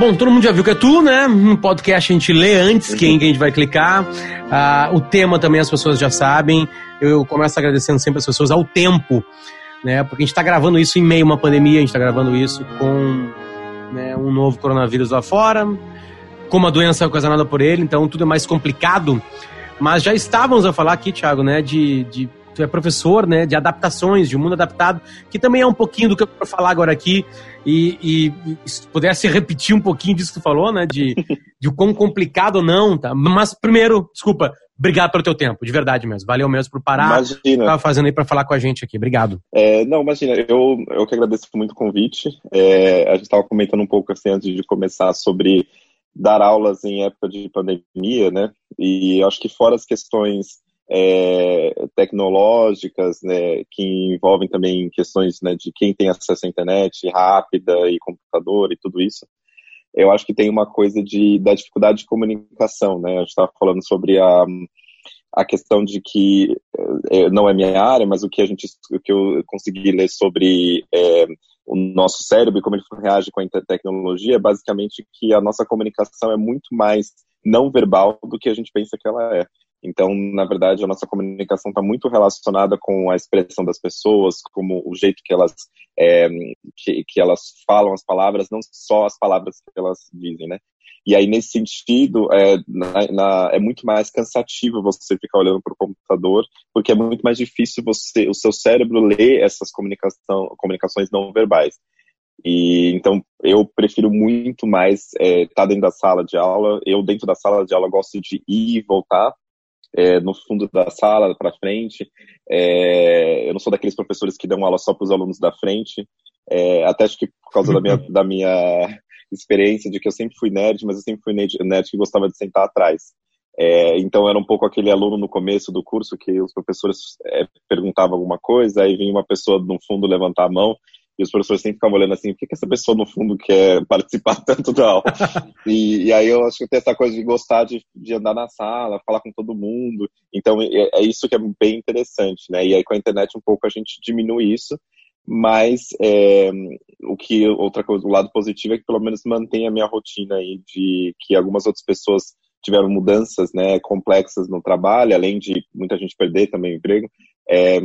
Bom, todo mundo já viu que é tu, né? No podcast a gente lê antes quem que a gente vai clicar. Ah, o tema também as pessoas já sabem. Eu começo agradecendo sempre as pessoas ao tempo, né? Porque a gente está gravando isso em meio a uma pandemia, a gente está gravando isso com né, um novo coronavírus lá fora, com uma doença ocasionada por ele, então tudo é mais complicado. Mas já estávamos a falar aqui, Tiago, né, de, de tu é professor, né, de adaptações, de um mundo adaptado, que também é um pouquinho do que eu vou falar agora aqui, e, e, e se pudesse repetir um pouquinho disso que tu falou, né, de, de o quão complicado ou não, tá? Mas primeiro, desculpa, obrigado pelo teu tempo, de verdade mesmo, valeu mesmo por parar, Imagina. tava fazendo aí para falar com a gente aqui, obrigado. É, não, imagina, eu, eu que agradeço muito o convite, é, a gente estava comentando um pouco assim antes de começar sobre dar aulas em época de pandemia, né, e acho que fora as questões é, tecnológicas, né, que envolvem também questões né, de quem tem acesso à internet rápida e computador e tudo isso. Eu acho que tem uma coisa de, da dificuldade de comunicação, né? A gente estava falando sobre a, a questão de que é, não é minha área, mas o que a gente, o que eu consegui ler sobre é, o nosso cérebro e como ele reage com a tecnologia, é basicamente que a nossa comunicação é muito mais não verbal do que a gente pensa que ela é. Então, na verdade, a nossa comunicação está muito relacionada com a expressão das pessoas, como o jeito que elas é, que, que, elas falam as palavras, não só as palavras que elas dizem, né? E aí, nesse sentido, é, na, na, é muito mais cansativo você ficar olhando para o computador, porque é muito mais difícil você, o seu cérebro ler essas comunicação, comunicações não verbais. E então eu prefiro muito mais estar é, tá dentro da sala de aula. Eu dentro da sala de aula gosto de ir e voltar é, no fundo da sala, para frente. É, eu não sou daqueles professores que dão aula só para os alunos da frente. É, até acho que por causa da minha, da minha experiência de que eu sempre fui nerd, mas eu sempre fui nerd, nerd que gostava de sentar atrás. É, então era um pouco aquele aluno no começo do curso que os professores é, perguntavam alguma coisa, aí vinha uma pessoa no fundo levantar a mão e os professores sempre ficavam olhando assim, por que, que essa pessoa no fundo quer participar tanto da aula? e, e, aí eu acho que tem essa coisa de gostar de, de andar na sala, falar com todo mundo. Então é, é, isso que é bem interessante, né? E aí com a internet um pouco a gente diminui isso, mas é, o que outra coisa, o lado positivo é que pelo menos mantém a minha rotina aí de que algumas outras pessoas tiveram mudanças né, complexas no trabalho, além de muita gente perder também o emprego. É,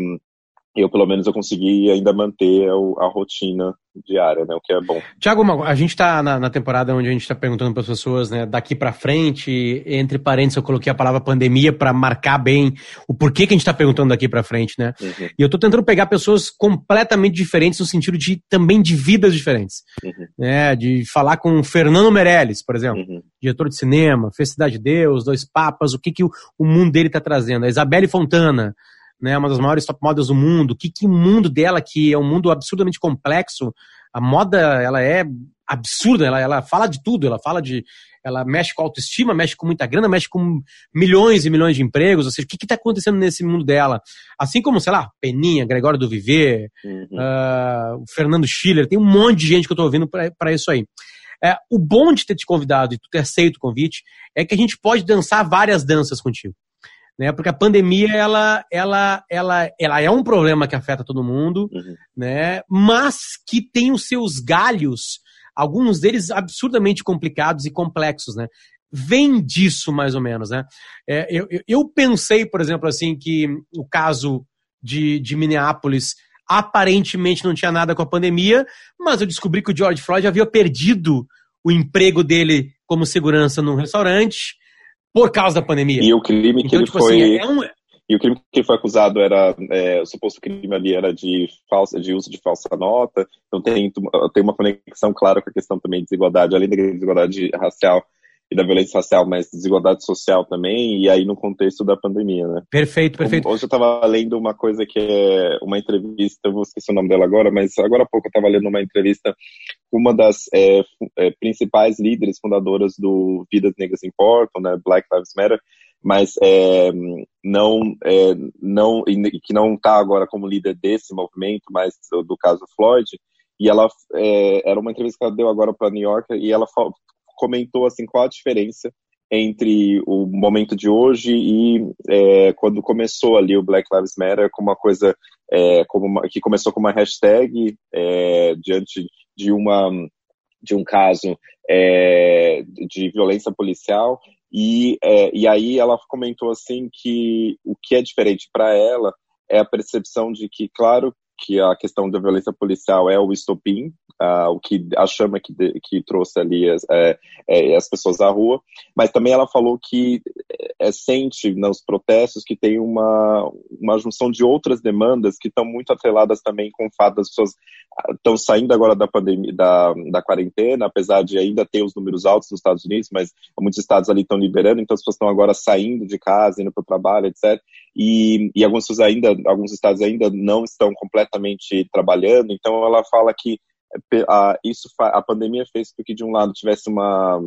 eu pelo menos eu consegui ainda manter a, a, rotina diária, né, o que é bom. Tiago, a gente está na, na, temporada onde a gente está perguntando para as pessoas, né, daqui para frente, entre parênteses eu coloquei a palavra pandemia para marcar bem o porquê que a gente está perguntando daqui para frente, né? Uhum. E eu estou tentando pegar pessoas completamente diferentes no sentido de também de vidas diferentes, uhum. né? De falar com Fernando Meirelles, por exemplo, uhum. diretor de cinema, Cidade de Deus, Dois Papas, o que que o, o mundo dele está trazendo, a Isabelle Fontana né, uma das maiores top models do mundo, o que, que o mundo dela, que é um mundo absurdamente complexo, a moda, ela é absurda, ela, ela fala de tudo, ela fala de, ela mexe com autoestima, mexe com muita grana, mexe com milhões e milhões de empregos, ou seja, o que está acontecendo nesse mundo dela? Assim como, sei lá, Peninha, Gregório do Viver, uhum. uh, o Fernando Schiller, tem um monte de gente que eu estou ouvindo para isso aí. É, o bom de ter te convidado e tu ter aceito o convite é que a gente pode dançar várias danças contigo né? Porque a pandemia ela, ela, ela, ela é um problema que afeta todo mundo, uhum. né? Mas que tem os seus galhos, alguns deles absurdamente complicados e complexos, né? Vem disso mais ou menos, né? É, eu, eu pensei, por exemplo, assim que o caso de, de Minneapolis aparentemente não tinha nada com a pandemia, mas eu descobri que o George Floyd havia perdido o emprego dele como segurança num restaurante por causa da pandemia. E o crime que então, ele tipo assim, foi. Assim, é um... E o crime que foi acusado era, é, o suposto crime ali era de falsa, de uso de falsa nota. Então tem, tem uma conexão clara com a questão também de desigualdade, além da desigualdade racial e da violência racial, mas desigualdade social também, e aí no contexto da pandemia, né? Perfeito, perfeito. Hoje eu estava lendo uma coisa que é uma entrevista, eu vou esquecer o nome dela agora, mas agora há pouco eu estava lendo uma entrevista uma das é, é, principais líderes fundadoras do Vidas Negras Importam, né, Black Lives Matter, mas é, não, é, não, que não está agora como líder desse movimento, mas do, do caso Floyd, e ela é, era uma entrevista que ela deu agora para New York e ela comentou assim qual a diferença entre o momento de hoje e é, quando começou ali o Black Lives Matter como uma coisa é, como uma, que começou com uma hashtag diante de uma de um caso é, de violência policial e, é, e aí ela comentou assim que o que é diferente para ela é a percepção de que, claro, que a questão da violência policial é o estopim, uh, o que a chama que, de, que trouxe ali as, é, é, as pessoas à rua, mas também ela falou que é, sente nos protestos que tem uma, uma junção de outras demandas que estão muito atreladas também com o fato das pessoas estão ah, saindo agora da pandemia, da, da quarentena, apesar de ainda ter os números altos nos Estados Unidos, mas muitos estados ali estão liberando, então as pessoas estão agora saindo de casa, indo para o trabalho, etc. E, e alguns ainda, alguns estados ainda não estão completamente trabalhando, então ela fala que a, isso a pandemia fez com que de um lado tivesse uma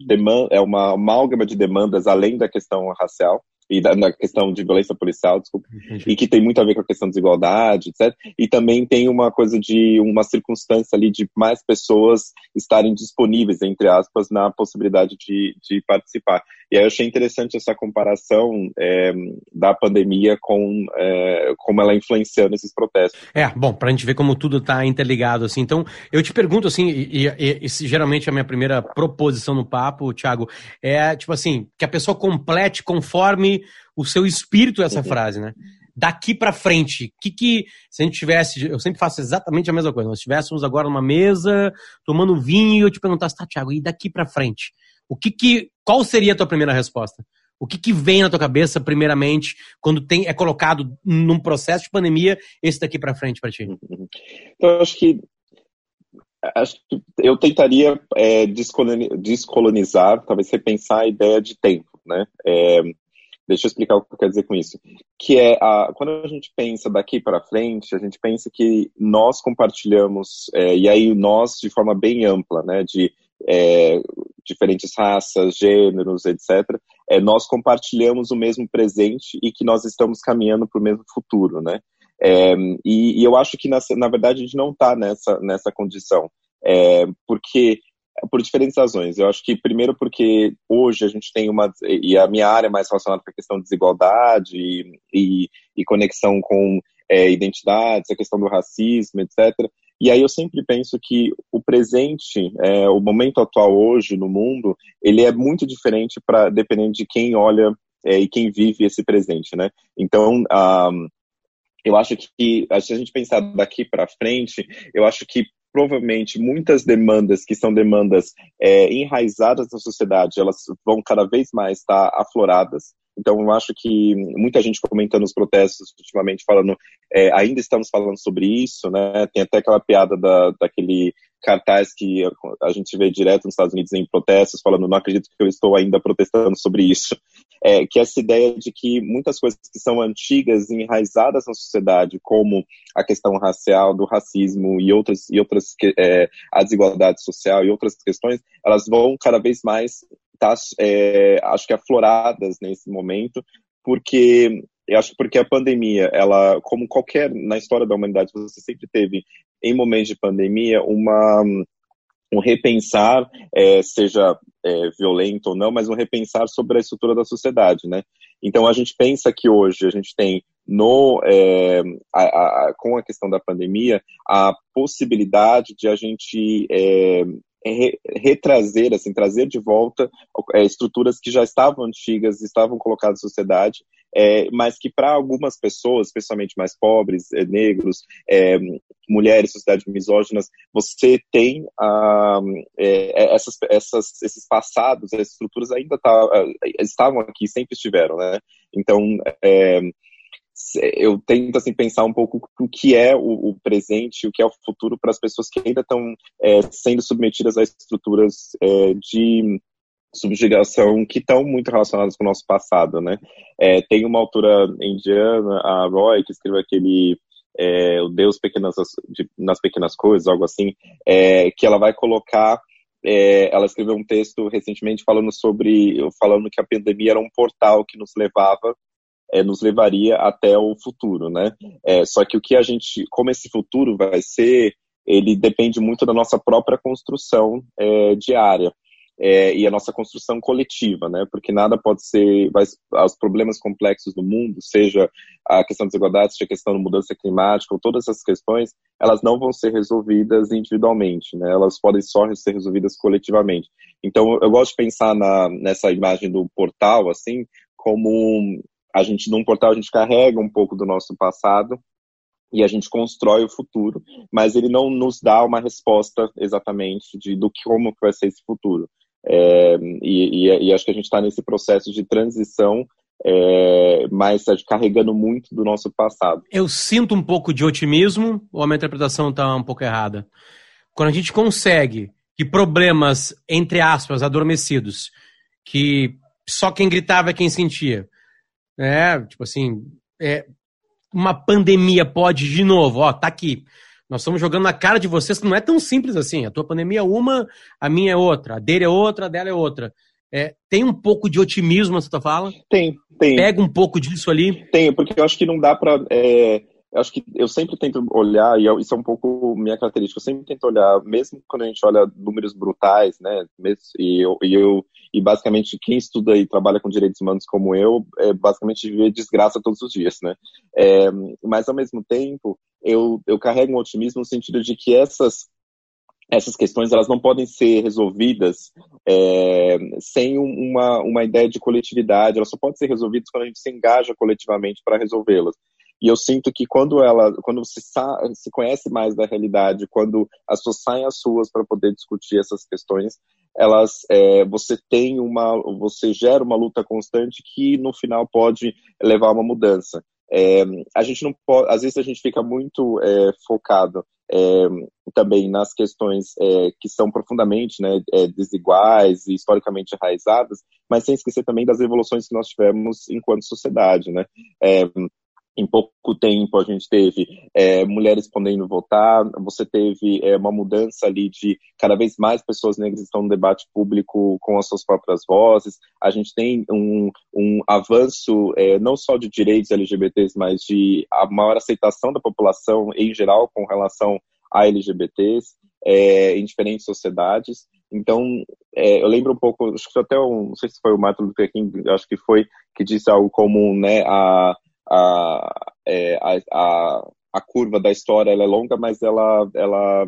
demanda, é uma amálgama de demandas além da questão racial e da, na questão de violência policial, desculpa, Entendi. e que tem muito a ver com a questão de desigualdade, etc. E também tem uma coisa de uma circunstância ali de mais pessoas estarem disponíveis, entre aspas, na possibilidade de, de participar. E aí eu achei interessante essa comparação é, da pandemia com é, como ela influenciando esses protestos. É, bom, para a gente ver como tudo está interligado, assim. Então, eu te pergunto, assim, e, e, e, geralmente a minha primeira proposição no papo, Thiago, é, tipo assim, que a pessoa complete conforme o seu espírito essa uhum. frase, né? Daqui para frente, que que se a gente tivesse, eu sempre faço exatamente a mesma coisa. Nós estivéssemos agora numa mesa tomando vinho e eu te perguntasse, tá, Thiago, e daqui para frente? O que que, qual seria a tua primeira resposta? O que, que vem na tua cabeça, primeiramente, quando tem, é colocado num processo de pandemia, esse daqui para frente para ti? Uhum. Então, eu acho que acho que eu tentaria é, descolonizar, talvez repensar a ideia de tempo, né? É, deixa eu explicar o que eu quero dizer com isso. Que é, a, quando a gente pensa daqui para frente, a gente pensa que nós compartilhamos, é, e aí nós de forma bem ampla, né? De é, diferentes raças, gêneros, etc., é, nós compartilhamos o mesmo presente e que nós estamos caminhando para o mesmo futuro, né? É, e, e, eu acho que, na, na verdade, a gente não está nessa, nessa condição, é, porque por diferentes razões. Eu acho que, primeiro, porque hoje a gente tem uma. E a minha área é mais relacionada com a questão de desigualdade e, e, conexão com é, identidades, a questão do racismo, etc. E aí eu sempre penso que o presente, é, o momento atual hoje no mundo, ele é muito diferente para dependendo de quem olha é, e quem vive esse presente, né? Então, um, eu acho que se a gente pensar daqui para frente, eu acho que provavelmente muitas demandas que são demandas é, enraizadas na sociedade, elas vão cada vez mais estar afloradas. Então, eu acho que muita gente comentando os protestos ultimamente, falando, é, ainda estamos falando sobre isso, né? Tem até aquela piada da, daquele cartaz que a gente vê direto nos Estados Unidos em protestos, falando, não acredito que eu estou ainda protestando sobre isso. É, que é essa ideia de que muitas coisas que são antigas e enraizadas na sociedade, como a questão racial, do racismo e outras, e outras é, a desigualdade social e outras questões, elas vão cada vez mais estar, tá, é, acho que afloradas nesse momento, porque eu acho que porque a pandemia, ela, como qualquer, na história da humanidade, você sempre teve, em momentos de pandemia, uma, um repensar, é, seja é, violento ou não, mas um repensar sobre a estrutura da sociedade, né? Então a gente pensa que hoje a gente tem no é, a, a, com a questão da pandemia a possibilidade de a gente é, retrazer, assim, trazer de volta é, estruturas que já estavam antigas, estavam colocadas na sociedade, é, mas que para algumas pessoas, especialmente mais pobres, é, negros, é, mulheres, sociedades misóginas, você tem ah, é, essas, essas, esses passados, essas estruturas ainda tá, estavam aqui, sempre estiveram, né? Então, eu tento assim pensar um pouco o que é o, o presente, o que é o futuro para as pessoas que ainda estão é, sendo submetidas a estruturas é, de subjugação que estão muito relacionadas com o nosso passado, né? É, tem uma autora indiana, a Roy, que escreveu aquele é, o Deus pequenas, de, nas pequenas coisas, algo assim, é, que ela vai colocar é, ela escreveu um texto recentemente falando sobre, falando que a pandemia era um portal que nos levava é, nos levaria até o futuro, né? É, só que o que a gente, como esse futuro vai ser, ele depende muito da nossa própria construção é, diária. É, e a nossa construção coletiva, né? Porque nada pode ser, os problemas complexos do mundo, seja a questão da desigualdade, seja a questão da mudança climática, ou todas essas questões, elas não vão ser resolvidas individualmente, né? Elas podem só ser resolvidas coletivamente. Então, eu gosto de pensar na, nessa imagem do portal, assim, como a gente, num portal, a gente carrega um pouco do nosso passado, e a gente constrói o futuro, mas ele não nos dá uma resposta exatamente de do que como vai ser esse futuro. É, e, e, e, acho que a gente está nesse processo de transição, é, mas carregando muito do nosso passado. Eu sinto um pouco de otimismo, ou a minha interpretação está um pouco errada? Quando a gente consegue que problemas, entre aspas, adormecidos, que só quem gritava é quem sentia, né? Tipo assim, é, uma pandemia pode, de novo, ó, tá aqui. Nós estamos jogando na cara de vocês que não é tão simples assim. A tua pandemia é uma, a minha é outra, a dele é outra, a dela é outra. É, tem um pouco de otimismo nessa tua fala? Tem, tem. Pega um pouco disso ali? Tem, porque eu acho que não dá para. É, eu acho que eu sempre tento olhar, e isso é um pouco minha característica, eu sempre tento olhar, mesmo quando a gente olha números brutais, né? E eu, e eu e basicamente quem estuda e trabalha com direitos humanos como eu, é, basicamente vive desgraça todos os dias, né? É, mas ao mesmo tempo, eu, eu carrego um otimismo no sentido de que essas essas questões elas não podem ser resolvidas é, sem uma, uma ideia de coletividade, elas só podem ser resolvidas quando a gente se engaja coletivamente para resolvê-las. E eu sinto que quando ela, quando se, se conhece mais da realidade, quando as pessoas saem às ruas para poder discutir essas questões, elas, é, você tem uma, você gera uma luta constante que no final pode levar a uma mudança. É, a gente não pode, às vezes a gente fica muito é, focado é, também nas questões é, que são profundamente né, é, desiguais e historicamente enraizadas, mas sem esquecer também das evoluções que nós tivemos enquanto sociedade, né? Em pouco tempo a gente teve é, mulheres podendo votar, você teve é, uma mudança ali de cada vez mais pessoas negras estão no debate público com as suas próprias vozes, a gente tem um, um avanço é, não só de direitos LGBTs, mas de a maior aceitação da população em geral com relação a LGBTs é, em diferentes sociedades. Então, é, eu lembro um pouco, acho que até, um, não sei se foi o Martin Luther King, acho que foi, que disse algo como, né, a a, é, a, a, a, curva da história ela é longa, mas ela, ela,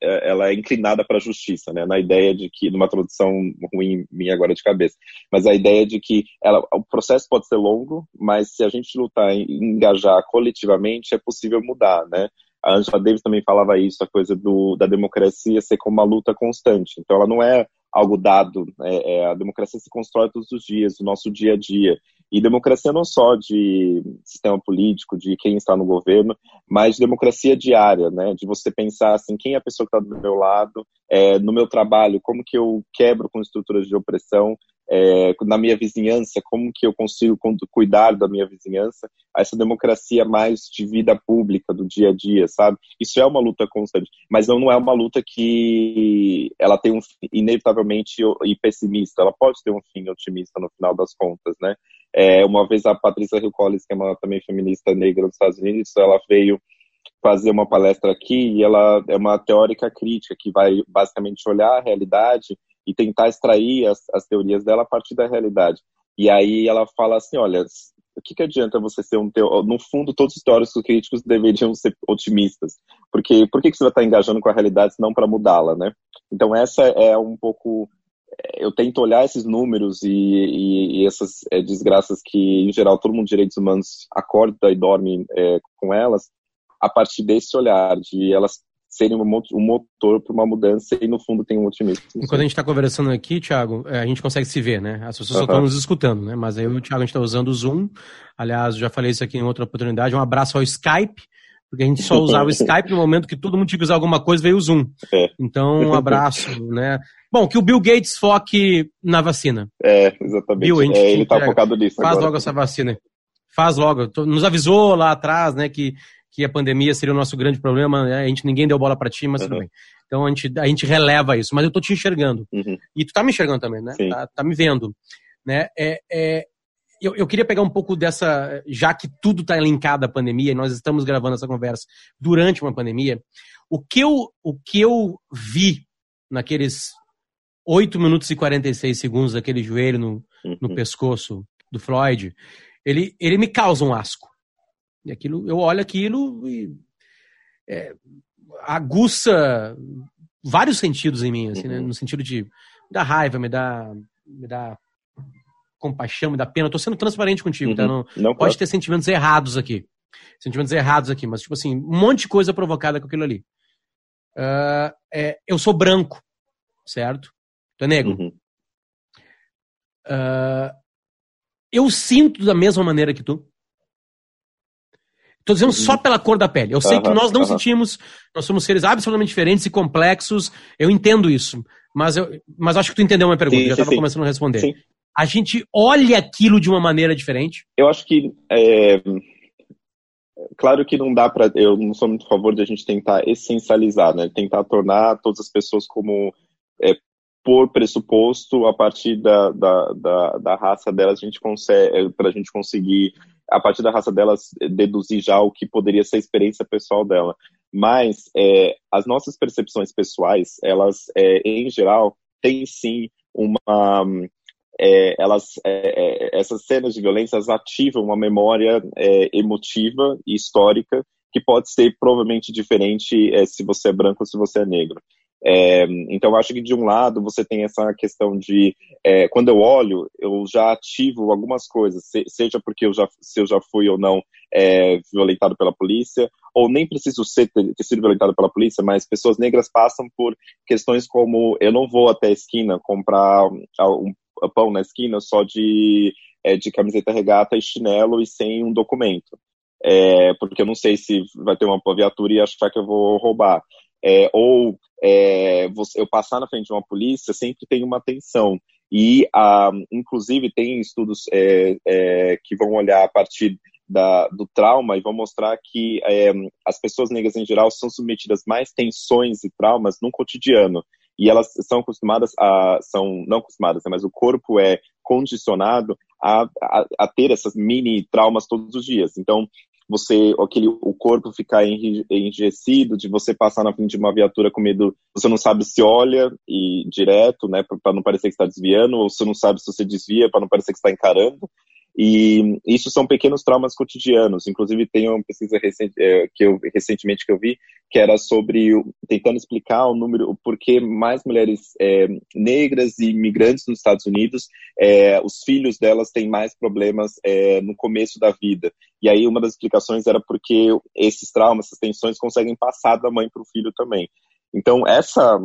ela é inclinada para a justiça, né? Na ideia de que, numa tradução ruim minha agora de cabeça, mas a ideia de que ela, o processo pode ser longo, mas se a gente lutar e engajar coletivamente, é possível mudar, né? A Angela Davis também falava isso, a coisa do, da democracia ser como uma luta constante. Então, ela não é algo dado. É, é, a democracia se constrói todos os dias, no nosso dia a dia. E democracia não só de sistema político, de quem está no governo, mas de democracia diária, né? De você pensar assim, quem é a pessoa que está do meu lado, é, no meu trabalho, como que eu quebro com estruturas de opressão, é, na minha vizinhança, como que eu consigo cuidar da minha vizinhança, essa democracia mais de vida pública, do dia a dia, sabe? Isso é uma luta constante, mas não, não é uma luta que ela tem um fim inevitavelmente e pessimista, ela pode ter um fim otimista no final das contas, né? É, uma vez a Patrícia Hill Collins, que é uma também feminista negra dos Estados Unidos, ela veio fazer uma palestra aqui e ela é uma teórica crítica que vai basicamente olhar a realidade e tentar extrair as, as teorias dela a partir da realidade. E aí ela fala assim, olha, o que, que adianta você ser um teo... No fundo, todos os teóricos críticos deveriam ser otimistas. Porque por que, que você vai estar engajando com a realidade se não para mudá-la, né? Então essa é um pouco... Eu tento olhar esses números e, e, e essas é, desgraças que, em geral, todo mundo de direitos humanos acorda e dorme é, com elas, a partir desse olhar de elas serem um motor para uma mudança e no fundo tem um otimismo. Enquanto a gente está conversando aqui, Thiago, é, a gente consegue se ver, né? As pessoas uhum. só estão nos escutando, né? Mas aí o Thiago, a gente está usando o Zoom. Aliás, já falei isso aqui em outra oportunidade. Um abraço ao Skype, porque a gente só usava o Skype no momento que todo mundo tinha que usar alguma coisa, veio o Zoom. É. Então, um abraço, né? Bom, que o Bill Gates foque na vacina. É, exatamente. Bill, é, ele está focado nisso Faz agora. logo essa vacina. Faz logo. Nos avisou lá atrás, né, que que a pandemia seria o nosso grande problema, né? a gente ninguém deu bola para ti, mas uhum. tudo bem. Então a gente, a gente releva isso, mas eu tô te enxergando. Uhum. E tu tá me enxergando também, né? Tá, tá, me vendo. Né? É, é, eu, eu, queria pegar um pouco dessa, já que tudo está linkado à pandemia, e nós estamos gravando essa conversa durante uma pandemia, o que eu, o que eu vi naqueles 8 minutos e 46 segundos daquele joelho no, no uhum. pescoço do Floyd, ele, ele me causa um asco. E aquilo, eu olho aquilo e é, aguça vários sentidos em mim, assim, né? uhum. né? no sentido de me dá raiva, me dá, me dá compaixão, me dá pena. Eu tô sendo transparente contigo, tá? uhum. tá? Não, não pode, pode ter sentimentos errados aqui. Sentimentos errados aqui, mas, tipo assim, um monte de coisa provocada com aquilo ali. Uh, é, eu sou branco, certo? Tu é negro. Uhum. Uh, eu sinto da mesma maneira que tu. Tô dizendo uhum. só pela cor da pele. Eu sei que nós não sentimos, nós somos seres absolutamente diferentes e complexos. Eu entendo isso. Mas, eu, mas acho que tu entendeu a minha pergunta, sim, já estava começando a responder. Sim. A gente olha aquilo de uma maneira diferente? Eu acho que. É... Claro que não dá para. Eu não sou muito a favor de a gente tentar essencializar, né? Tentar tornar todas as pessoas como. É, por pressuposto, a partir da, da, da, da raça delas, a gente consegue. É, para a gente conseguir a partir da raça delas, deduzir já o que poderia ser a experiência pessoal dela. Mas é, as nossas percepções pessoais, elas, é, em geral, têm sim uma. É, elas, é, é, essas cenas de violência ativam uma memória é, emotiva e histórica que pode ser provavelmente diferente se você é branco ou se você é negro. É, então, acho que de um lado você tem essa questão de, é, quando eu olho, eu já ativo algumas coisas, se, seja porque eu já, se eu já fui ou não é, violentado pela polícia, ou nem preciso ser, ter, sido violentado pela polícia, mas pessoas negras passam por questões como eu não vou até a esquina comprar um pão na esquina só de, é, de camiseta regata e chinelo e sem um documento. É, porque eu não sei se vai ter uma viatura e achar que eu vou roubar. É, ou é, você, eu passar na frente de uma polícia sempre tem uma tensão. E, ah, inclusive, tem estudos é, é, que vão olhar a partir da, do trauma e vão mostrar que é, as pessoas negras em geral são submetidas mais tensões e traumas no cotidiano. E elas são acostumadas a, são não acostumadas, né, mas o corpo é condicionado a, a, a ter essas mini traumas todos os dias. Então, você aquele o corpo ficar enrijecido, de você passar na frente de uma viatura com medo, você não sabe se olha e direto, né, para não parecer que está desviando, ou você não sabe se você desvia para não parecer que está encarando. E isso são pequenos traumas cotidianos. Inclusive, tem uma pesquisa recente, é, que eu, recentemente que eu vi, que era sobre tentando explicar o número, o porquê mais mulheres é, negras e imigrantes nos Estados Unidos, é, os filhos delas têm mais problemas é, no começo da vida. E aí, uma das explicações era porque esses traumas, essas tensões, conseguem passar da mãe para o filho também. Então, essa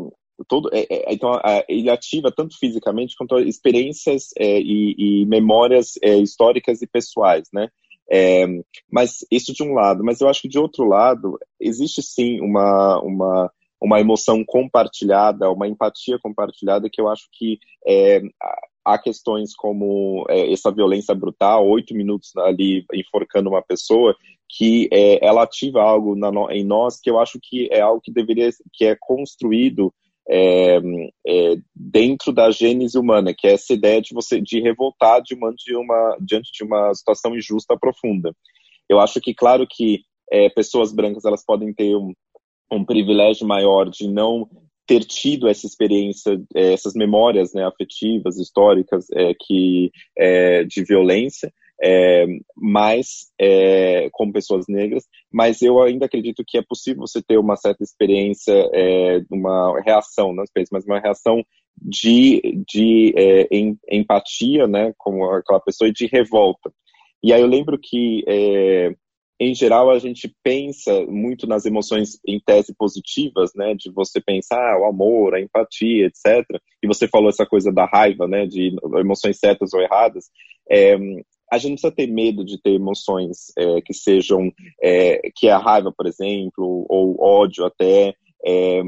todo é, é, então ele ativa tanto fisicamente quanto experiências é, e, e, memórias é, históricas e pessoais, né? É, mas isso de um lado, mas eu acho que de outro lado existe sim uma uma uma emoção compartilhada, uma empatia compartilhada que eu acho que é, há questões como essa violência brutal, oito minutos ali enforcando uma pessoa, que ela ativa algo na, em nós que eu acho que é algo que deveria, que é construído é, é, dentro da gênese humana, que é essa ideia de você de revoltar uma, de uma, diante de uma situação injusta profunda. Eu acho que, claro que é, pessoas brancas elas podem ter um, um privilégio maior de não ter tido essa experiência, é, essas memórias né, afetivas, históricas é, que, é, de violência, é, é, como pessoas negras, mas eu ainda acredito que é possível você ter uma certa experiência, é, uma reação, não experiência, mas uma reação de, de é, em, empatia, né, com aquela pessoa e de revolta. E aí eu lembro que é, em geral, a gente pensa muito nas emoções em tese positivas, né? De você pensar ah, o amor, a empatia, etc. E você falou essa coisa da raiva, né? De emoções certas ou erradas. A gente não precisa ter medo de ter emoções é, que sejam, é, que é a raiva, por exemplo, ou ódio até, é,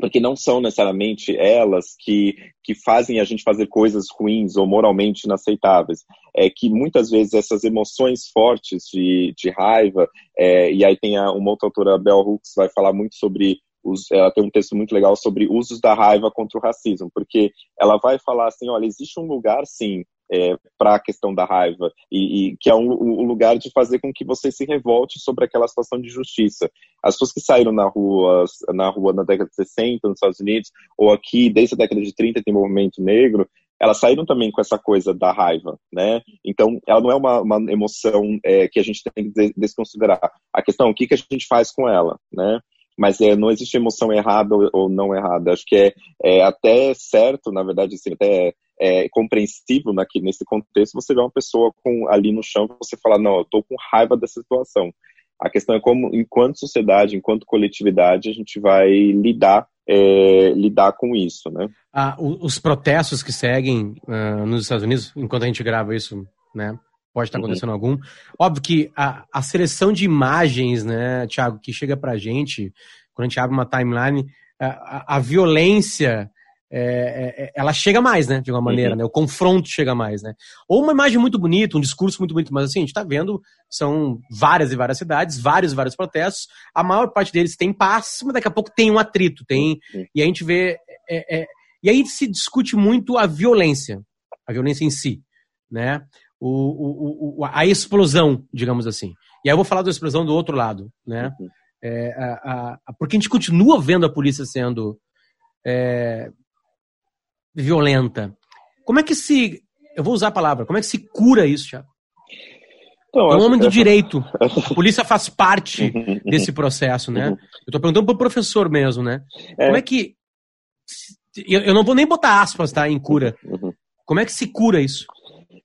porque não são necessariamente elas que, que fazem a gente fazer coisas ruins ou moralmente inaceitáveis. É que muitas vezes essas emoções fortes de, de raiva, é, e aí tem a, uma outra autora, Bell Hooks, vai falar muito sobre os, ela tem um texto muito legal sobre usos da raiva contra o racismo, porque ela vai falar assim, olha, existe um lugar, sim, é, para a questão da raiva, e, e que é um, um, lugar de fazer com que você se revolte sobre aquela situação de justiça. As pessoas que saíram na rua, na rua na década de 60 nos Estados Unidos, ou aqui desde a década de 30 tem movimento negro, elas saíram também com essa coisa da raiva, né? Então, ela não é uma, uma emoção é, que a gente tem que desconsiderar. A questão é o que, que a gente faz com ela, né? Mas é, não existe emoção errada ou, não errada. Acho que é, é, até certo, na verdade, assim, até é compreensível aqui, nesse contexto você ver uma pessoa com, ali no chão você falar, não, eu tô com raiva dessa situação. A questão é como, enquanto sociedade, enquanto coletividade, a gente vai lidar é, lidar com isso, né? Ah, os protestos que seguem uh, nos Estados Unidos, enquanto a gente grava isso, né? Pode estar uhum. acontecendo uhum. algum. Óbvio que a, a seleção de imagens, né, Thiago, que chega pra gente, quando a gente abre uma timeline, a, a, a violência é, é, é, ela chega mais, né? De alguma maneira, uhum. né? O confronto chega mais, né? Ou uma imagem muito bonita, um discurso muito bonito, mas assim, a gente tá vendo, são várias e várias cidades, vários e vários protestos, a maior parte deles tem paz, mas daqui a pouco tem um atrito, tem. Uhum. E a gente vê. É, é, e aí se discute muito a violência, a violência em si, né? O, o, o, a explosão, digamos assim. E aí eu vou falar da explosão do outro lado, né? Uhum. A, a, porque a gente continua vendo a polícia sendo é, violenta. Como é que se. Eu vou usar a palavra, como é que se cura isso, Thiago? Então, é um homem do direito. A polícia faz parte desse processo, né? Uhum. Eu estou perguntando para o professor mesmo, né? É. Como é que. Eu, não vou nem botar aspas, tá? Em cura. Uhum. Como é que se cura isso?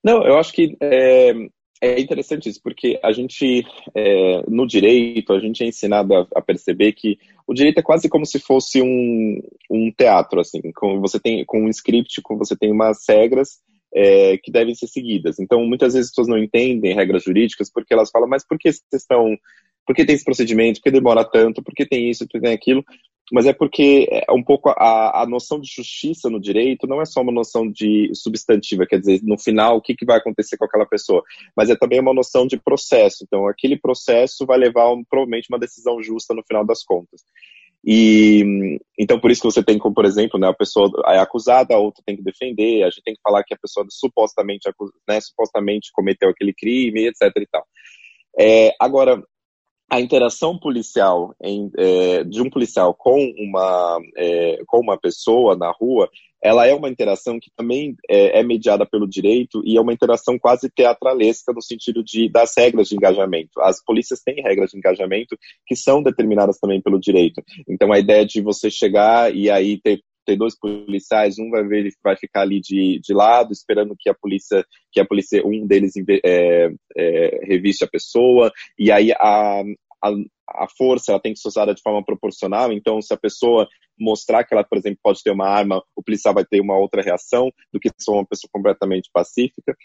Não, eu acho que é, é interessante isso, porque a gente, é, no direito, a gente é ensinado a, a, perceber que o direito é quase como se fosse um, um teatro, assim, com, você tem, com um script, com, você tem umas regras é, que devem ser seguidas. Então, muitas vezes as pessoas não entendem regras jurídicas porque elas falam, mas por que vocês estão por que tem esse procedimento, por que demora tanto, por que tem isso, por que tem aquilo, mas é porque é um pouco a, a noção de justiça no direito não é só uma noção de substantiva, quer dizer, no final o que, que vai acontecer com aquela pessoa, mas é também uma noção de processo, então aquele processo vai levar um, provavelmente uma decisão justa no final das contas. E então por isso que você tem como, por exemplo, né, a pessoa é acusada, a outra tem que defender, a gente tem que falar que a pessoa supostamente, né, supostamente cometeu aquele crime, etc. E tal. É, agora, a interação policial em, é, de um policial com uma, é, com uma pessoa na rua, ela é uma interação que também é, é, mediada pelo direito e é uma interação quase teatralesca no sentido de das regras de engajamento. As polícias têm regras de engajamento que são determinadas também pelo direito. Então a ideia de você chegar e aí ter ter dois policiais, um vai ver, vai ficar ali de, de lado, esperando que a polícia, que a polícia, um deles é, é, reviste a pessoa, e aí a, a, a força ela tem que ser usada de forma proporcional, então se a pessoa mostrar que ela, por exemplo, pode ter uma arma, o policial vai ter uma outra reação do que se for uma pessoa completamente pacífica.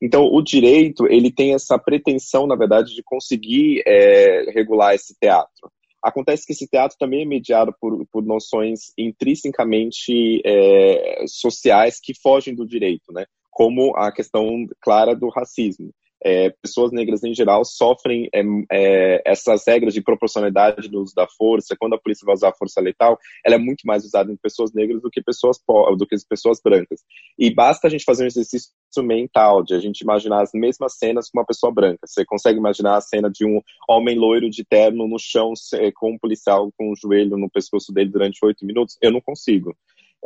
Então, o direito, ele tem essa pretensão, na verdade, de conseguir é, regular esse teatro. Acontece que esse teatro também é mediado por, por noções intrinsecamente é, sociais que fogem do direito, né? como a questão clara do racismo é, pessoas negras em geral sofrem é, é, essas regras de proporcionalidade no uso da força. Quando a polícia vai usar força letal, ela é muito mais usada em pessoas negras do que pessoas do que pessoas brancas. E basta a gente fazer um exercício mental de a gente imaginar as mesmas cenas com uma pessoa branca. Você consegue imaginar a cena de um homem loiro de terno no chão com um policial com o um joelho no pescoço dele durante oito minutos? Eu não consigo.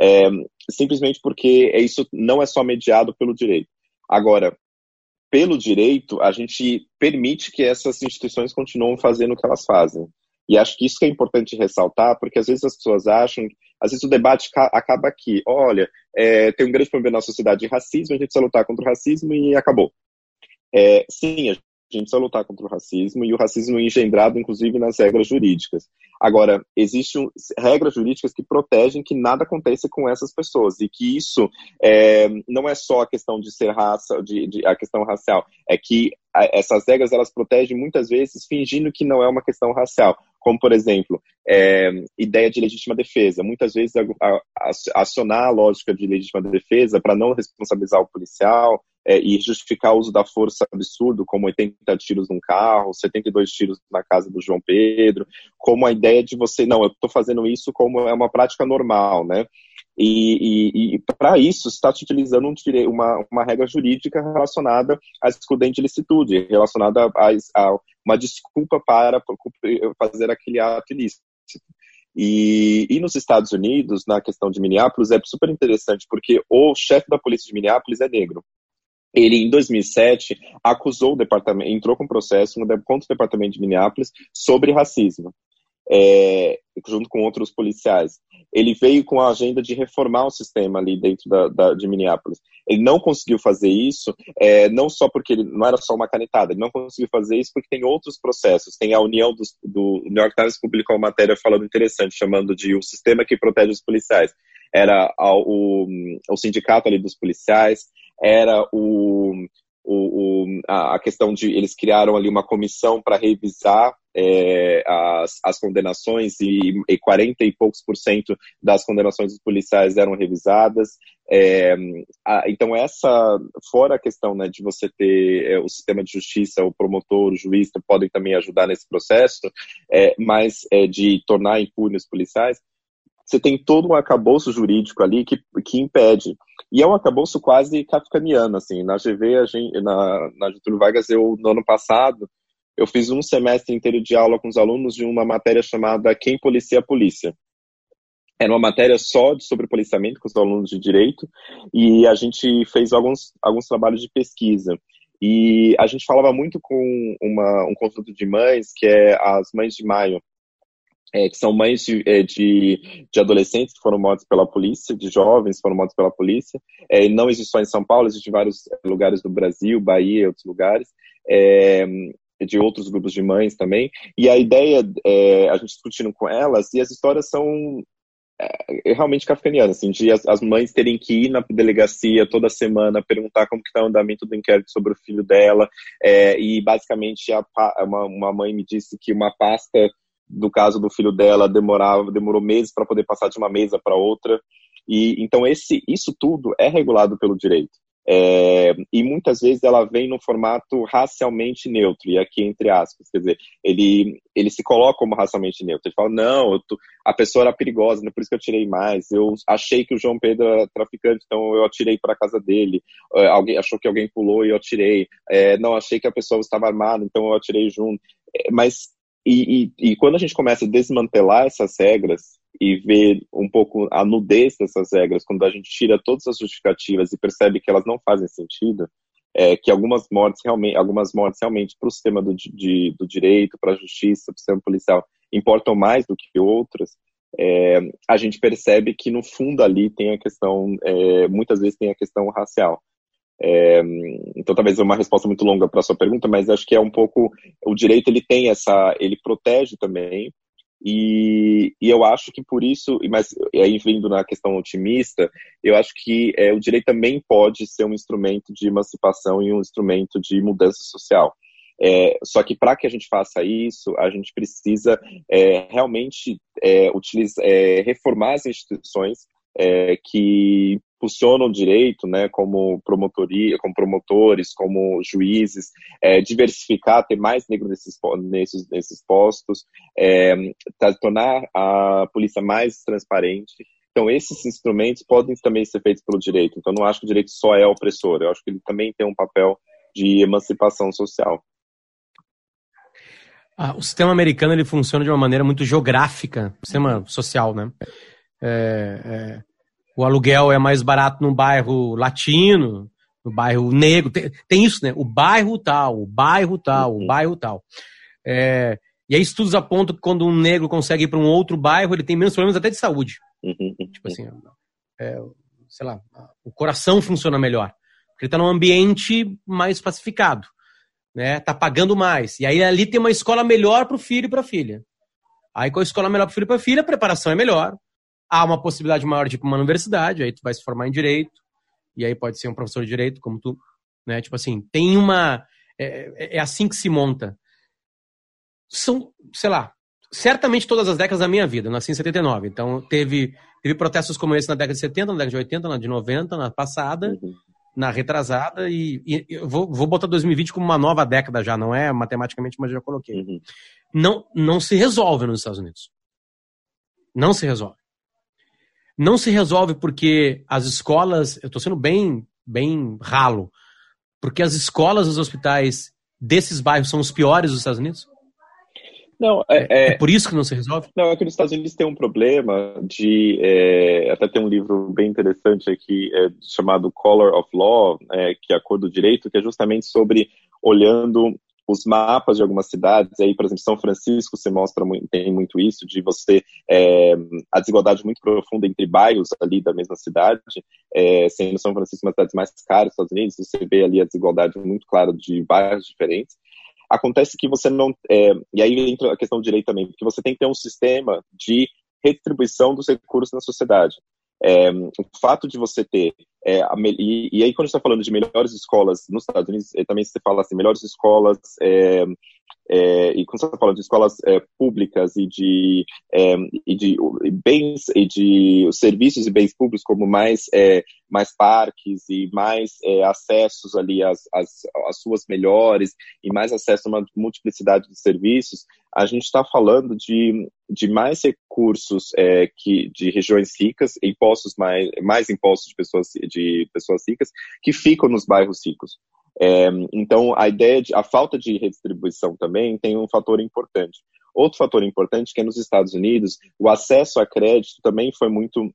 É, simplesmente porque isso não é só mediado pelo direito. Agora, pelo direito, a gente permite que essas instituições continuem fazendo o que elas fazem. E acho que isso que é importante ressaltar, porque às vezes as pessoas acham, às vezes o debate acaba aqui. Olha, é, tem um grande problema na sociedade de racismo, a gente precisa lutar contra o racismo e acabou. É, sim, a a gente precisa lutar contra o racismo e o racismo é engendrado, inclusive, nas regras jurídicas. Agora, existem regras jurídicas que protegem que nada aconteça com essas pessoas e que isso é, não é só a questão de ser raça, de, de, a questão racial, é que essas regras elas protegem muitas vezes fingindo que não é uma questão racial como por exemplo, é, ideia de legítima defesa. Muitas vezes a, a, acionar a lógica de legítima defesa para não responsabilizar o policial, é, e justificar o uso da força absurdo, como 80 tiros num carro, 72 tiros na casa do João Pedro, como a ideia de você, não, eu estou fazendo isso como é uma prática normal, né? E, e, e para isso está se utilizando um, uma, uma regra jurídica relacionada à excludente de licitude, relacionada a, a uma desculpa para fazer aquele ato ilícito. E, e, nos Estados Unidos, na questão de Minneapolis, é super interessante, porque o chefe da polícia de Minneapolis é negro. Ele, em 2007, acusou o departamento, entrou com processo contra o departamento de Minneapolis sobre racismo, é, junto com outros policiais ele veio com a agenda de reformar o sistema ali dentro da, da de Minneapolis. Ele não conseguiu fazer isso, é, não só porque ele não era só uma canetada, ele não conseguiu fazer isso porque tem outros processos. Tem a união dos, do New York Times publicou uma matéria falando interessante, chamando de o sistema que protege os policiais. Era o, o sindicato ali dos policiais, era o, o, o, a questão de eles criaram ali uma comissão para revisar é, as, as condenações e, e 40 e poucos por cento das condenações dos policiais eram revisadas. É, a, então essa, fora a questão né, de você ter é, o sistema de justiça, o promotor, o juiz podem também ajudar nesse processo, é, mas é, de tornar impunes policiais, você tem todo um acabouço jurídico ali que, que impede. E é um acabouço quase kafkaniano, assim. Na GV, a gente, na, na Getúlio Vargas, eu, no ano passado, eu fiz um semestre inteiro de aula com os alunos de uma matéria chamada Quem Policia a Polícia. Era uma matéria só sobre policiamento com os alunos de direito e a gente fez alguns, alguns trabalhos de pesquisa. E a gente falava muito com uma, um conjunto de mães, que é as Mães de Maio, é, que são mães de, é, de, de, adolescentes que foram mortos pela polícia, de jovens que foram mortos pela polícia. É, não existe só em São Paulo, existe em vários lugares do Brasil, Bahia outros lugares. É, de outros grupos de mães também. E a ideia, é, a gente discutindo com elas, e as histórias são é, realmente kafkanianas, assim, de as, as, mães terem que ir na delegacia toda semana, perguntar como que está o andamento do inquérito sobre o filho dela, é, e basicamente a, uma, uma mãe me disse que uma pasta do caso do filho dela demorava, demorou meses para poder passar de uma mesa para outra. E então esse, isso tudo é regulado pelo direito. É, e muitas vezes ela vem no formato racialmente neutro, e aqui entre aspas, quer dizer, ele, ele se coloca como racialmente neutro. Ele fala: não, tô, a pessoa era perigosa, é por isso que eu tirei mais. Eu achei que o João Pedro era traficante, então eu atirei para a casa dele. É, alguém achou que alguém pulou e eu atirei. É, não, achei que a pessoa estava armada, então eu atirei junto. É, mas e, e, e, quando a gente começa a desmantelar essas regras e ver um pouco a nudez dessas regras, quando a gente tira todas as justificativas e percebe que elas não fazem sentido, é, que algumas mortes realmente, algumas mortes realmente para o sistema do, de, do direito, para a justiça, para o sistema policial importam mais do que outras, é, a gente percebe que no fundo ali tem a questão, é, muitas vezes tem a questão racial. É, então talvez uma resposta muito longa para a sua pergunta, mas acho que é um pouco o direito ele tem essa, ele protege também e, e eu acho que por isso, mas aí vindo na questão otimista, eu acho que é, o direito também pode ser um instrumento de emancipação e um instrumento de mudança social. É, só que para que a gente faça isso, a gente precisa é, realmente é, é, reformar as instituições é, que funcionam direito, né, como promotoria, como promotores, como juízes, é, diversificar, ter mais negros nesses, nesses, nesses postos, é, tornar a polícia mais transparente. Então, esses instrumentos podem também ser feitos pelo direito. Então, não acho que o direito só é opressor, eu acho que ele também tem um papel de emancipação social. Ah, o sistema americano ele funciona de uma maneira muito geográfica, sistema social, né? É, é, o aluguel é mais barato no bairro latino, no bairro negro. Tem, tem isso, né? O bairro tal, o bairro tal, uhum. o bairro tal. É, e aí estudos apontam que quando um negro consegue ir para um outro bairro, ele tem menos problemas até de saúde. Uhum. Tipo assim, é, sei lá, o coração funciona melhor. Porque ele está num ambiente mais pacificado. Né? Tá pagando mais. E aí ali tem uma escola melhor para o filho e para a filha. Aí com a escola melhor para o filho e para a filha, a preparação é melhor há uma possibilidade maior de ir para uma universidade, aí tu vai se formar em direito, e aí pode ser um professor de direito, como tu, né? Tipo assim, tem uma. É, é, é assim que se monta. São, sei lá, certamente todas as décadas da minha vida. Eu nasci em 79, então teve, teve protestos como esse na década de 70, na década de 80, na de 90, na passada, uhum. na retrasada, e, e eu vou, vou botar 2020 como uma nova década já, não é matematicamente, mas já coloquei. Uhum. Não, não se resolve nos Estados Unidos. Não se resolve. Não se resolve porque as escolas, eu estou sendo bem, bem ralo, porque as escolas, os hospitais desses bairros são os piores dos Estados Unidos? Não, é, é, é, por isso que não se resolve? Não, é que nos Estados Unidos tem um problema de. É, até tem um livro bem interessante aqui é, chamado Color of Law, é, que é a cor do direito, que é justamente sobre olhando os mapas de algumas cidades, aí, por exemplo, São Francisco se mostra muito, tem muito isso, de você, é, a desigualdade muito profunda entre bairros ali da mesma cidade, é, sendo São Francisco uma das cidades mais caras dos Estados Unidos, você vê ali a desigualdade muito clara de bairros diferentes. Acontece que você não. É, e aí entra a questão do direito também, porque você tem que ter um sistema de redistribuição dos recursos na sociedade. É, o fato de você ter. É, a, e, e, aí, quando a gente está falando de melhores escolas nos Estados Unidos, é, também se fala assim, melhores escolas é, e quando você falando de escolas é, públicas e de, é, e de bens e de serviços e bens públicos como mais, é, mais parques e mais é, acessos ali às, às, às, suas melhores e mais acesso a uma multiplicidade de serviços, a gente está falando de, de mais recursos é, que, de regiões ricas, impostos mais, mais impostos de pessoas, de pessoas ricas que ficam nos bairros ricos. É, então, a ideia de a falta de redistribuição também tem um fator importante. Outro fator importante é que nos Estados Unidos o acesso a crédito também foi muito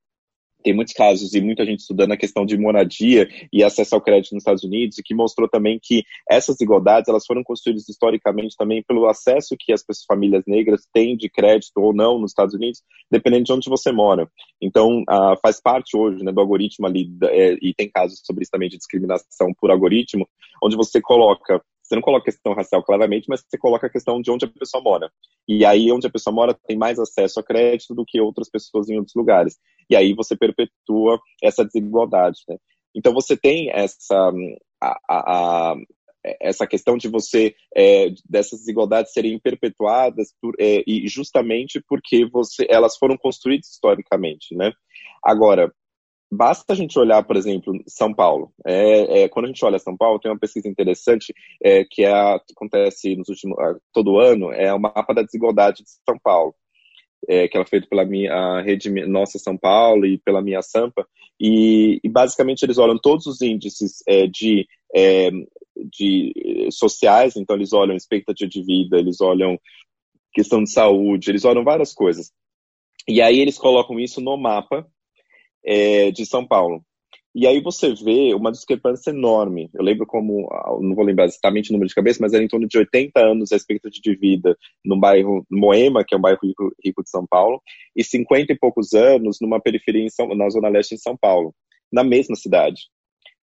tem muitos casos e muita gente estudando a questão de moradia e acesso ao crédito nos Estados Unidos, e que mostrou também que essas desigualdades elas foram construídas historicamente também pelo acesso que as famílias negras têm de crédito ou não nos Estados Unidos, dependendo de onde você mora. Então, faz parte hoje né, do algoritmo ali, é, e tem casos sobre isso também de discriminação por algoritmo, onde você coloca você não coloca a questão racial claramente, mas você coloca a questão de onde a pessoa mora. E aí, onde a pessoa mora, tem mais acesso a crédito do que outras pessoas em outros lugares. E aí você perpetua essa desigualdade. Né? Então, você tem essa, a, a, essa questão de você é, dessas desigualdades serem perpetuadas por, é, e justamente porque você elas foram construídas historicamente, né? Agora Basta a gente olhar, por exemplo, São Paulo. É, é, quando a gente olha São Paulo, tem uma pesquisa interessante é, que, é acontece nos últimos, todo ano, é o mapa da desigualdade de São Paulo, é, que ela é feita pela minha rede Nossa São Paulo e pela minha Sampa, e, e basicamente eles olham todos os índices é, de, de sociais, então eles olham expectativa de vida, eles olham questão de saúde, eles olham várias coisas. E aí eles colocam isso no mapa é, de São Paulo. E aí você vê uma discrepância enorme. Eu lembro como, não vou lembrar exatamente o número de cabeça, mas era em torno de 80 anos a expectativa de vida no bairro Moema, que é um bairro rico, rico de São Paulo, e 50 e poucos anos numa periferia São, na zona leste em São Paulo, na mesma cidade.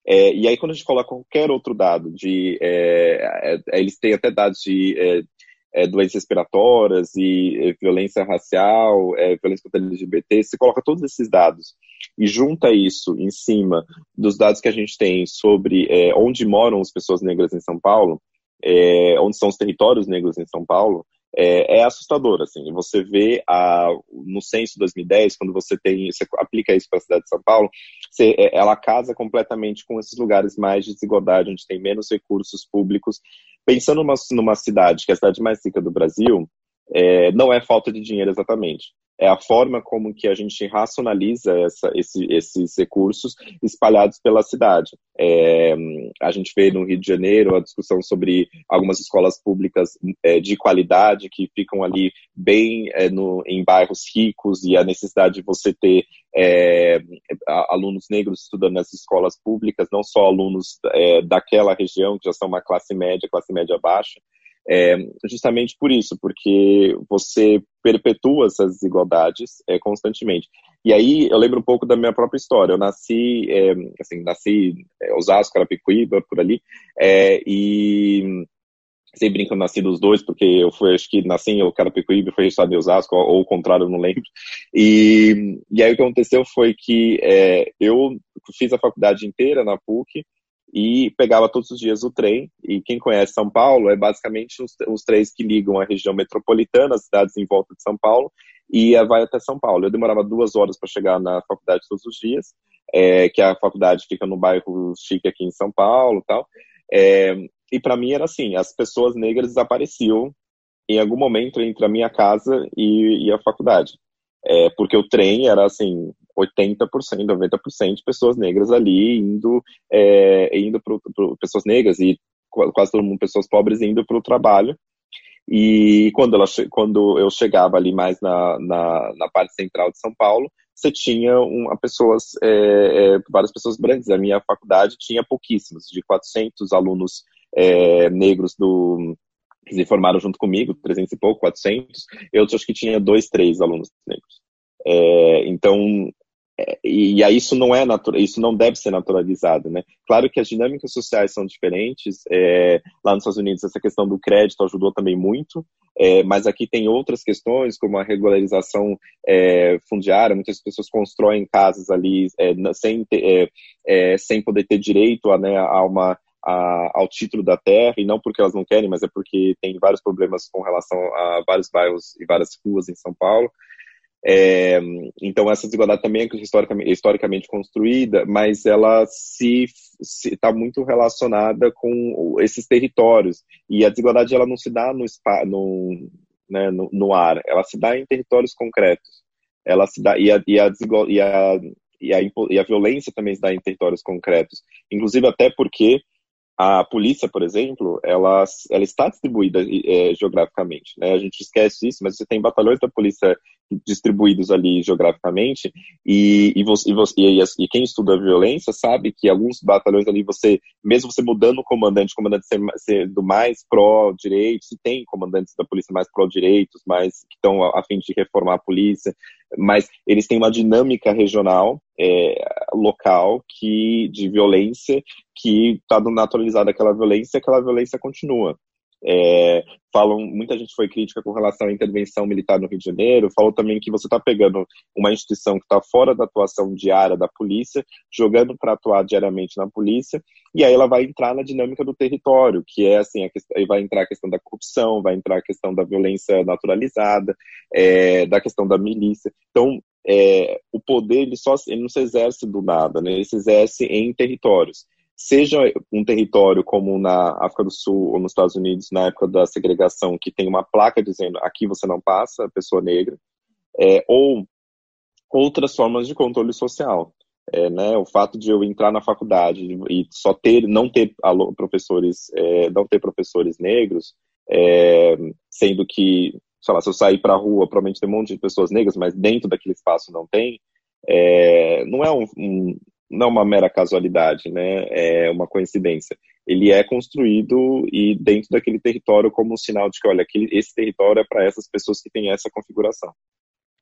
É, e aí quando a gente coloca qualquer outro dado de, é, é, eles têm até dados de é, é, doenças respiratórias e é, violência racial, violência contra LGBT, você coloca todos esses dados e junta isso em cima dos dados que a gente tem sobre é, onde moram as pessoas negras em São Paulo, é, onde são os territórios negros em São Paulo, é, é assustador, assim, você vê a, no censo 2010, quando você tem, você aplica isso para a cidade de São Paulo, você, é, ela casa completamente com esses lugares mais de desigualdade, onde tem menos recursos públicos. Pensando numa, numa cidade, que é a cidade mais rica do Brasil, é, não é falta de dinheiro exatamente é a forma como que a gente racionaliza essa, esse, esses recursos espalhados pela cidade. É, a gente vê no Rio de Janeiro a discussão sobre algumas escolas públicas é, de qualidade que ficam ali bem é, no, em bairros ricos e a necessidade de você ter é, alunos negros estudando nas escolas públicas, não só alunos é, daquela região que já são uma classe média, classe média baixa, é, justamente por isso, porque você perpetua essas desigualdades é, constantemente. E aí eu lembro um pouco da minha própria história. Eu nasci, é, assim, nasci é, Osasco, Carapicuíba, por ali, é, e sempre brinco, eu nasci dos dois, porque eu fui, acho que nasci em Carapicuíba fui registrado em Osasco, ou, ou o contrário, não lembro. E, e aí o que aconteceu foi que é, eu fiz a faculdade inteira na PUC, e pegava todos os dias o trem. E quem conhece São Paulo é basicamente os, os trens que ligam a região metropolitana, as cidades em volta de São Paulo, e vai até São Paulo. Eu demorava duas horas para chegar na faculdade todos os dias, é, que a faculdade fica no bairro chique aqui em São Paulo, tal. É, e para mim era assim: as pessoas negras desapareciam em algum momento entre a minha casa e, e a faculdade. É, porque o trem era assim, 80%, 90% de pessoas negras ali indo, é, indo para pessoas negras e quase todo mundo pessoas pobres indo para o trabalho. E quando, ela, quando eu chegava ali mais na, na, na parte central de São Paulo, você tinha uma pessoas, é, é, várias pessoas brancas. A minha faculdade tinha pouquíssimos, de 400 alunos é, negros do que se formaram junto comigo, 300 e pouco, 400. Eu acho que tinha dois, três alunos negros. Então, é, e aí isso não é isso não deve ser naturalizado, né? Claro que as dinâmicas sociais são diferentes. É, lá nos Estados Unidos essa questão do crédito ajudou também muito, é, mas aqui tem outras questões como a regularização é, fundiária. Muitas pessoas constroem casas ali é, sem ter, é, sem poder ter direito a, né, a uma a, ao título da terra, e não porque elas não querem, mas é porque tem vários problemas com relação a vários bairros e várias ruas em São Paulo. É, então essa desigualdade também é historicamente, historicamente construída, mas ela se está muito relacionada com esses territórios e a desigualdade ela não se dá no, no, né, no, no ar, ela se dá em territórios concretos. Ela se dá e a, e a, e a, e a, e a violência também se dá em territórios concretos, inclusive até porque a polícia, por exemplo, ela, ela está distribuída é, geograficamente. Né? A gente esquece isso, mas você tem batalhões da polícia distribuídos ali geograficamente e, e, você, e, você, e, e, quem estuda violência sabe que alguns batalhões ali você, mesmo você mudando o comandante, o comandante ser, do mais pró-direito, se tem comandantes da polícia mais pró-direitos, mais que estão a, a fim de reformar a polícia, mas eles têm uma dinâmica regional, é, local, que de violência, que está naturalizada aquela violência, aquela violência continua. É, falam, muita gente foi crítica com relação à intervenção militar no Rio de Janeiro, falou também que você está pegando uma instituição que está fora da atuação diária da polícia, jogando para atuar diariamente na polícia, e aí ela vai entrar na dinâmica do território, que é assim, aí vai entrar a questão da corrupção, vai entrar a questão da violência naturalizada, é, da questão da milícia. Então, é, o poder ele só ele não se exerce do nada, né? ele se exerce em territórios seja um território como na África do Sul ou nos Estados Unidos, na época da segregação, que tem uma placa dizendo aqui você não passa, pessoa negra, é, ou outras formas de controle social. É, né, o fato de eu entrar na faculdade e só ter, não ter professores, é, não ter professores negros, é, sendo que, sei lá, se eu sair para a rua, provavelmente tem um monte de pessoas negras, mas dentro daquele espaço não tem, é, não é um, um, não uma mera casualidade, né? É uma coincidência. Ele é construído e dentro daquele território como um sinal de que, olha, aquele, esse território é para essas pessoas que têm essa configuração.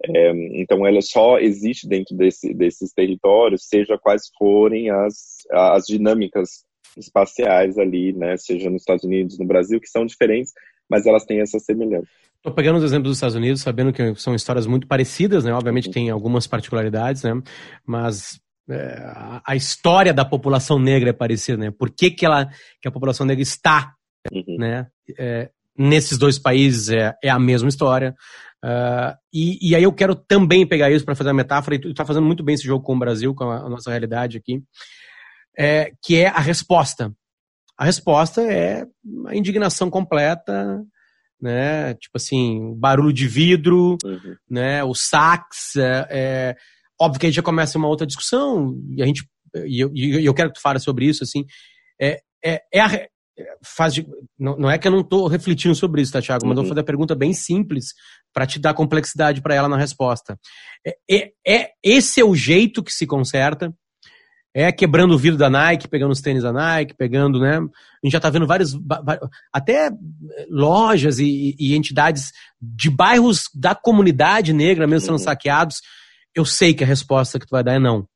É, então, ela só existe dentro desse, desses territórios, seja quais forem as, as dinâmicas espaciais ali, né? Seja nos Estados Unidos, no Brasil, que são diferentes, mas elas têm essa semelhança. Estou pegando os exemplos dos Estados Unidos, sabendo que são histórias muito parecidas, né? Obviamente uhum. tem algumas particularidades, né? Mas a história da população negra é parecida, né? Por que, que, ela, que a população negra está uhum. né? É, nesses dois países é, é a mesma história. Uh, e, e, aí eu quero também pegar isso para fazer a metáfora, e tu está fazendo muito bem esse jogo com o Brasil, com a, a nossa realidade aqui, é, que é a resposta. A resposta é a indignação completa, né? Tipo assim, barulho de vidro, uhum. né? O sax, é, é Óbvio que a gente já começa uma outra discussão, e a gente e eu, e eu quero que tu fale sobre isso, assim, é, é, é a, faz de, não, não, é que eu não estou refletindo sobre isso, tá, Thiago? Mas uhum. eu vou fazer a pergunta bem simples para te dar complexidade para ela na resposta. É, é, é, esse é o jeito que se conserta? É quebrando o vidro da Nike, pegando os tênis da Nike, pegando, né? A gente já está vendo vários, até lojas e, e, entidades de bairros da comunidade negra mesmo sendo uhum. saqueados eu sei que a resposta que tu vai dar é não.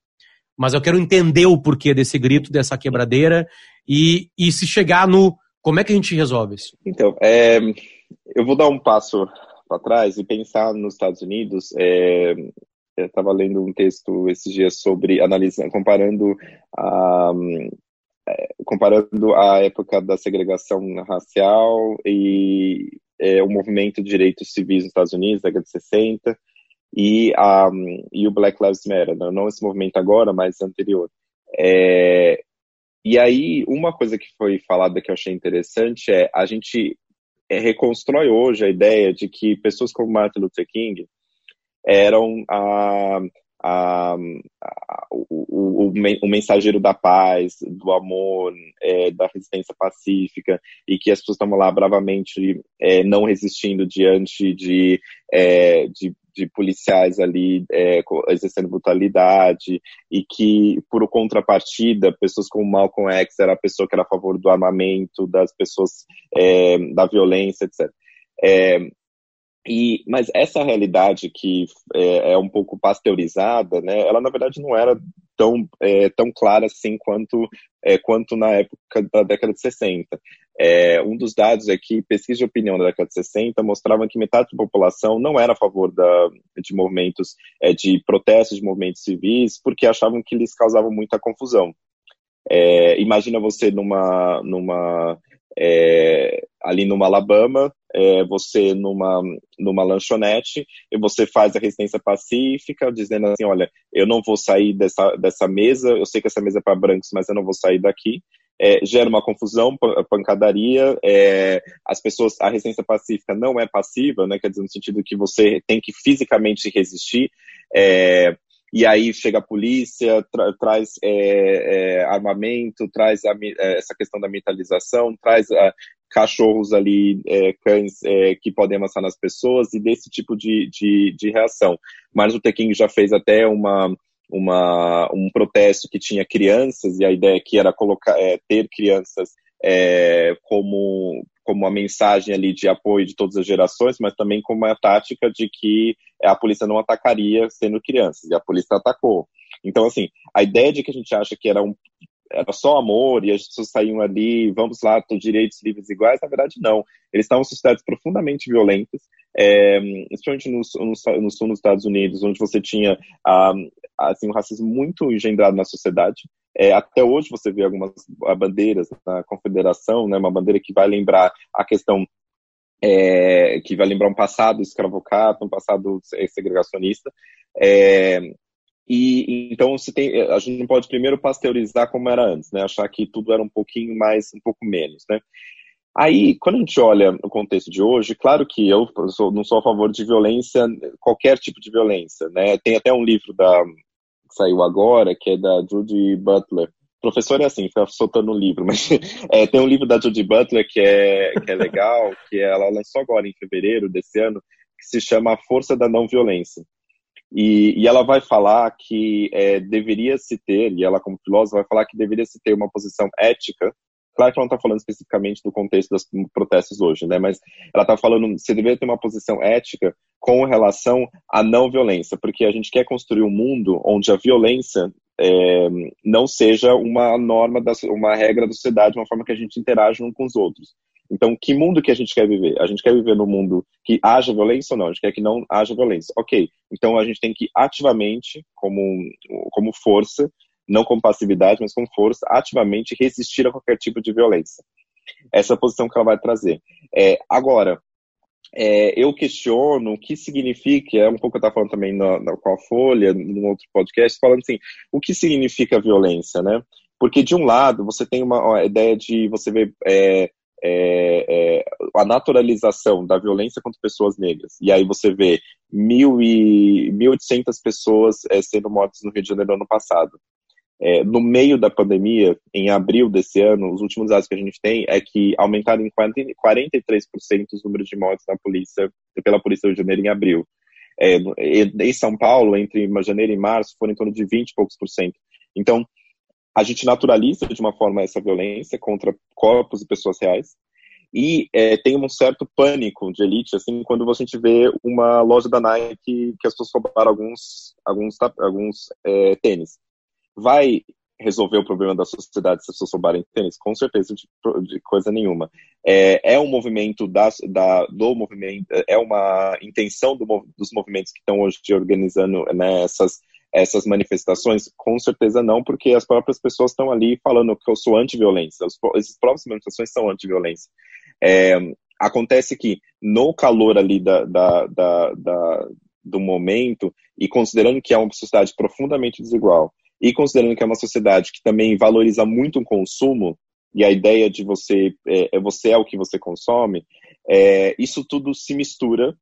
Mas eu quero entender o porquê desse grito, dessa quebradeira e, e se chegar no como é que a gente resolve isso? Então, é, eu vou dar um passo para trás e pensar nos Estados Unidos. É, eu estava lendo um texto esses dias sobre analisando, comparando a é, comparando a época da segregação racial e é, o movimento de direitos civis nos Estados Unidos, da década de 60, e, um, e o Black Lives Matter, né? não esse movimento agora, mas anterior. É, e aí, uma coisa que foi falada que eu achei interessante é a gente é, reconstrói hoje a ideia de que pessoas como Martin Luther King eram a, a, a, o, o, o, mensageiro da paz, do amor, é, da resistência pacífica, e que as pessoas estavam lá bravamente é, não resistindo diante de, é, de, de, policiais ali é, exercendo brutalidade, e que, por contrapartida, pessoas como Malcolm X era a pessoa que era a favor do armamento, das pessoas, é, da violência, etc. É, e, mas essa realidade que é, é, um pouco pasteurizada, né, ela na verdade não era tão, é, tão clara assim quanto, é, quanto na época da década de 60. É, um dos dados é que pesquisas de opinião da década de 60 mostravam que metade da população não era a favor da, de movimentos é, de protestos, de movimentos civis, porque achavam que eles causavam muita confusão. É, imagina você numa, numa é, ali numa Alabama, é, você numa, numa lanchonete, e você faz a resistência pacífica, dizendo assim, olha, eu não vou sair dessa, dessa mesa, eu sei que essa mesa é para brancos, mas eu não vou sair daqui. É, gera uma confusão, pancadaria, é, as pessoas, a resistência pacífica não é passiva, né, quer dizer, no sentido que você tem que fisicamente resistir, é, e aí chega a polícia, tra traz é, é, armamento, traz a, é, essa questão da metalização, traz a, cachorros ali, é, cães é, que podem avançar nas pessoas e desse tipo de, de, de reação. Martin Luther King já fez até uma, uma, um protesto que tinha crianças e a ideia que era colocar, é, ter crianças é, como, como uma mensagem ali de apoio de todas as gerações, mas também como uma tática de que a polícia não atacaria sendo crianças, e a polícia atacou. Então, assim, a ideia de que a gente acha que era um era só amor e as pessoas saíam ali, vamos lá, todos direitos livres iguais, na verdade não. Eles estavam sociedades profundamente violentas, é, especialmente no, no, no, sul dos Estados Unidos, onde você tinha ah, assim, um racismo muito engendrado na sociedade. É, até hoje você vê algumas bandeiras na confederação, né, uma bandeira que vai lembrar a questão é, que vai lembrar um passado escravocrata, um passado segregacionista. É, e então se tem, a gente não pode primeiro pasteurizar como era antes, né? Achar que tudo era um pouquinho mais, um pouco menos, né? Aí, quando a gente olha no contexto de hoje, claro que eu sou, não sou a favor de violência, qualquer tipo de violência, né? Tem até um livro da que saiu agora, que é da Judy Butler. Professor é assim, fica soltando um livro, mas é, tem um livro da Judy Butler que é, que é legal, que ela lançou agora em fevereiro desse ano, que se chama A Força da Não Violência. E, e ela vai falar que é, deveria se ter, e ela como filósofa vai falar que deveria se ter uma posição ética Claro que ela não está falando especificamente do contexto dos protestos hoje, né? Mas ela está falando você deveria ter uma posição ética com relação à não violência, porque a gente quer construir um mundo onde a violência é, não seja uma norma, da, uma regra da sociedade, uma forma que a gente interage um com os outros. Então, que mundo que a gente quer viver? A gente quer viver num mundo que haja violência ou não? A gente quer que não haja violência. Ok, então a gente tem que ativamente, como, como força, não com passividade, mas com força, ativamente resistir a qualquer tipo de violência. Essa é a posição que ela vai trazer. É, agora, é, eu questiono o que significa, é um pouco eu estava falando também na, na, com a Folha, num outro podcast, falando assim, o que significa violência, né? Porque, de um lado, você tem uma, ideia de você ver é, é, é, a naturalização da violência contra pessoas negras. E aí você vê mil e 1.800 pessoas é, sendo mortas no Rio de Janeiro no ano passado. É, no meio da pandemia, em abril desse ano, os últimos dados que a gente tem é que aumentaram em 43% os números de mortes na polícia, pela Polícia de Janeiro em abril. É, em São Paulo, entre janeiro e março, foram em torno de 20 e poucos por cento. Então, a gente naturaliza de uma forma essa violência contra corpos e pessoas reais, e é, tem um certo pânico de elite, assim, quando você vê uma loja da Nike que as pessoas roubaram alguns, alguns, alguns é, tênis vai resolver o problema da sociedade se as pessoas souberem tênis? Com certeza, de, de coisa nenhuma. É, é um movimento da, da, do movimento, é uma intenção do, dos movimentos que estão hoje organizando né, essas, essas manifestações? Com certeza não, porque as próprias pessoas estão ali falando que eu sou anti-violência. Essas próprias manifestações são anti-violência. É, acontece que no calor ali da, da, da, da, do momento, e considerando que é uma sociedade profundamente desigual, e considerando que é uma sociedade que também valoriza muito o consumo, e a ideia de você é, é você é o que você consome, é, isso tudo se mistura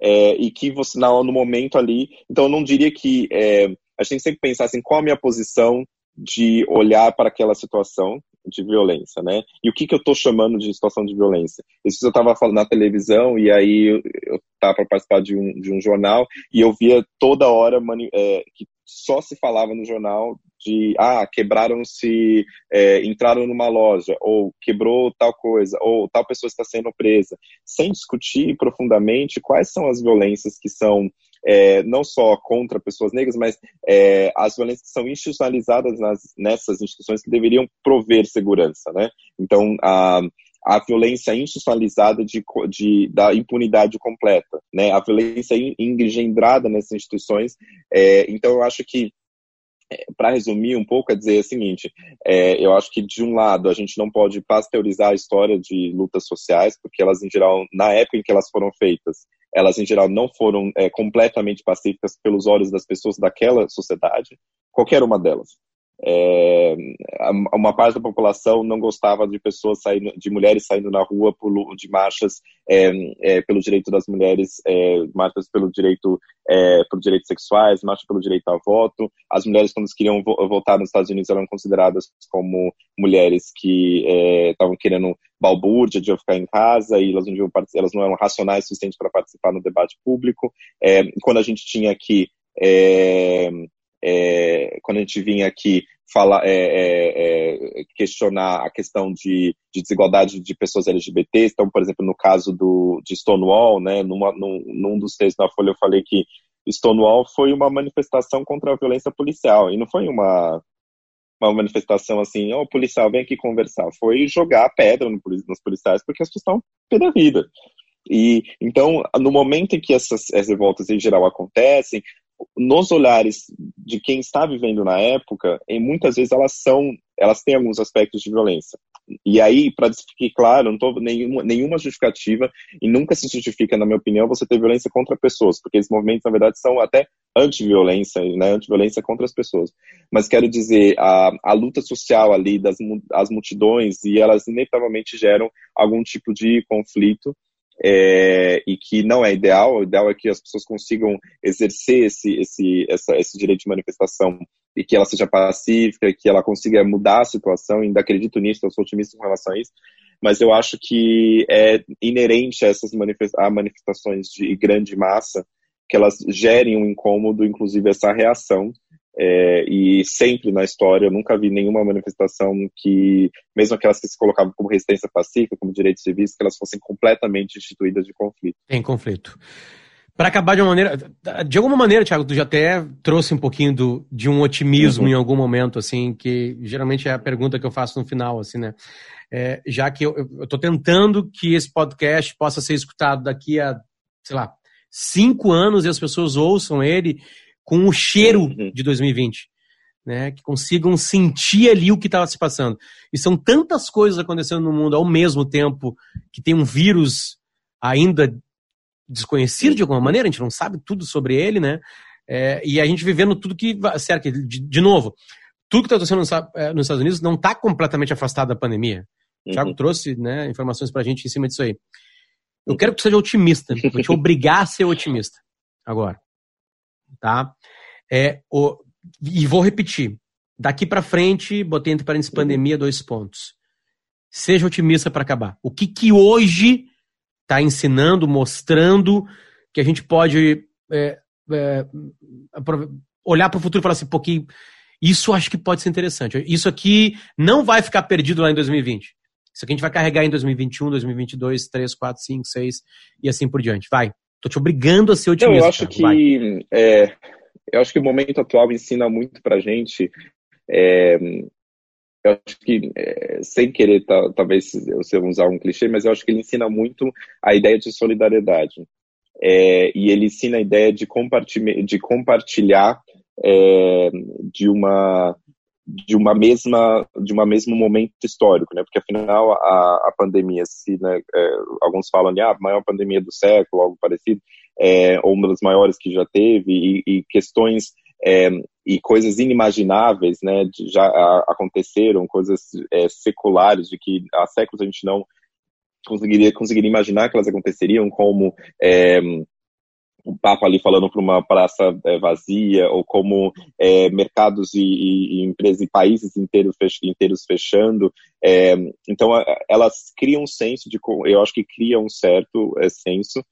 é, e que você no momento ali, então eu não diria que é, a gente sempre pensar assim, qual a minha posição de olhar para aquela situação de violência, né? E o que, que eu estou chamando de situação de violência? Isso eu estava falando na televisão e aí eu estava para participar de um, de um jornal e eu via toda hora é, que só se falava no jornal de ah, quebraram-se, é, entraram numa loja, ou quebrou tal coisa, ou tal pessoa está sendo presa, sem discutir profundamente quais são as violências que são é, não só contra pessoas negras, mas é, as violências que são institucionalizadas nas, nessas instituições que deveriam prover segurança, né? Então, a, a violência institucionalizada de, de, da impunidade completa, né? A violência engendrada nessas instituições. É, então, eu acho que é, para resumir um pouco, é dizer o seguinte: é, eu acho que, de um lado, a gente não pode pasteurizar a história de lutas sociais, porque elas, em geral, na época em que elas foram feitas, elas, em geral, não foram é, completamente pacíficas pelos olhos das pessoas daquela sociedade, qualquer uma delas. É, uma parte da população não gostava de pessoas saindo, de mulheres saindo na rua por, de marchas é, é, pelo direito das mulheres, é, marchas pelo direito, é, por direitos sexuais, marchas pelo direito a voto. As mulheres quando queriam votar nos Estados Unidos eram consideradas como mulheres que é, estavam querendo balbúrdia de ficar em casa e elas não, deviam, elas não eram racionais o suficiente para participar no debate público. quando a gente tinha aqui é, quando a gente vinha aqui falar, é, é, é, questionar a questão de, de, desigualdade de pessoas LGBTs, então, por exemplo, no caso do, de Stonewall, né, numa, num, num dos textos na Folha eu falei que Stonewall foi uma manifestação contra a violência policial, e não foi uma, uma manifestação assim, ó, oh, policial, vem aqui conversar. Foi jogar pedra no, nos policiais porque as pessoas estão da vida. E então, no momento em que essas, essas revoltas em geral acontecem, nos olhares de quem está vivendo na época, e muitas vezes elas são, elas têm alguns aspectos de violência. E aí, para ficar claro, não estou nenhuma, nenhuma justificativa e nunca se justifica, na minha opinião, você ter violência contra pessoas, porque esses movimentos, na verdade, são até anti-violência, né, anti-violência contra as pessoas. Mas quero dizer, a, a luta social ali das as multidões, e elas inevitavelmente geram algum tipo de conflito, é, e que não é ideal. O ideal é que as pessoas consigam exercer esse, esse, essa, esse direito de manifestação e que ela seja pacífica, que ela consiga mudar a situação. Ainda acredito nisso, eu sou otimista com relação a isso. Mas eu acho que é inerente a essas manifesta manifestações de grande massa que elas gerem um incômodo, inclusive essa reação é, e sempre na história eu nunca vi nenhuma manifestação que, mesmo aquelas que se colocavam como resistência pacífica, como direitos civis, que elas fossem completamente instituídas de conflito. Em conflito. Para acabar de uma maneira, de alguma maneira, Thiago, tu já até trouxe um pouquinho do, de um otimismo uhum. em algum momento, assim, que geralmente é a pergunta que eu faço no final, assim, né? É, já que eu estou tentando que esse podcast possa ser escutado daqui a, sei lá, cinco anos e as pessoas ouçam ele com o cheiro uhum. de 2020. Né, que consigam sentir ali o que estava se passando. E são tantas coisas acontecendo no mundo ao mesmo tempo que tem um vírus ainda desconhecido de alguma maneira, a gente não sabe tudo sobre ele, né? É, e a gente vivendo tudo que. Certo, de, de novo, tudo que está acontecendo nos, é, nos, Estados Unidos não está completamente afastado da pandemia. O Thiago uhum. trouxe né, informações para a gente em cima disso aí. Eu quero que tu seja otimista. Vou te obrigar a ser otimista agora tá? É, o, e vou repetir. Daqui para frente, botei entre parênteses pandemia, dois pontos. Seja otimista para acabar. O que que hoje está ensinando, mostrando que a gente pode é, é, olhar para o futuro e falar assim, pouquinho, isso acho que pode ser interessante. Isso aqui não vai ficar perdido lá em 2020. Isso aqui a gente vai carregar em 2021, 2022, 3, 4, 5, 6 e assim por diante. Vai. Tô te obrigando a ser otimista. eu acho que é, eu acho que o momento atual ensina muito pra gente. É, eu acho que, é, sem querer, tá, talvez você usar um clichê, mas eu acho que ele ensina muito a ideia de solidariedade. É, e ele ensina a ideia de, compartilhar, de compartilhar é, de uma de uma mesma de uma mesmo momento histórico, né? Porque afinal a, a pandemia, se né, é, alguns falam de ah, a maior pandemia do século, algo parecido, é, ou uma das maiores que já teve e, e questões é, e coisas inimagináveis, né? De, já a, aconteceram coisas é, seculares de que há séculos a gente não conseguiria conseguiria imaginar que elas aconteceriam, como é, um papo ali falando para uma praça é, vazia, ou como é, mercados e, e, e, empresas e países inteiros, fech, inteiros fechando. É, então, elas criam um senso de, eu acho que criam um certo é, senso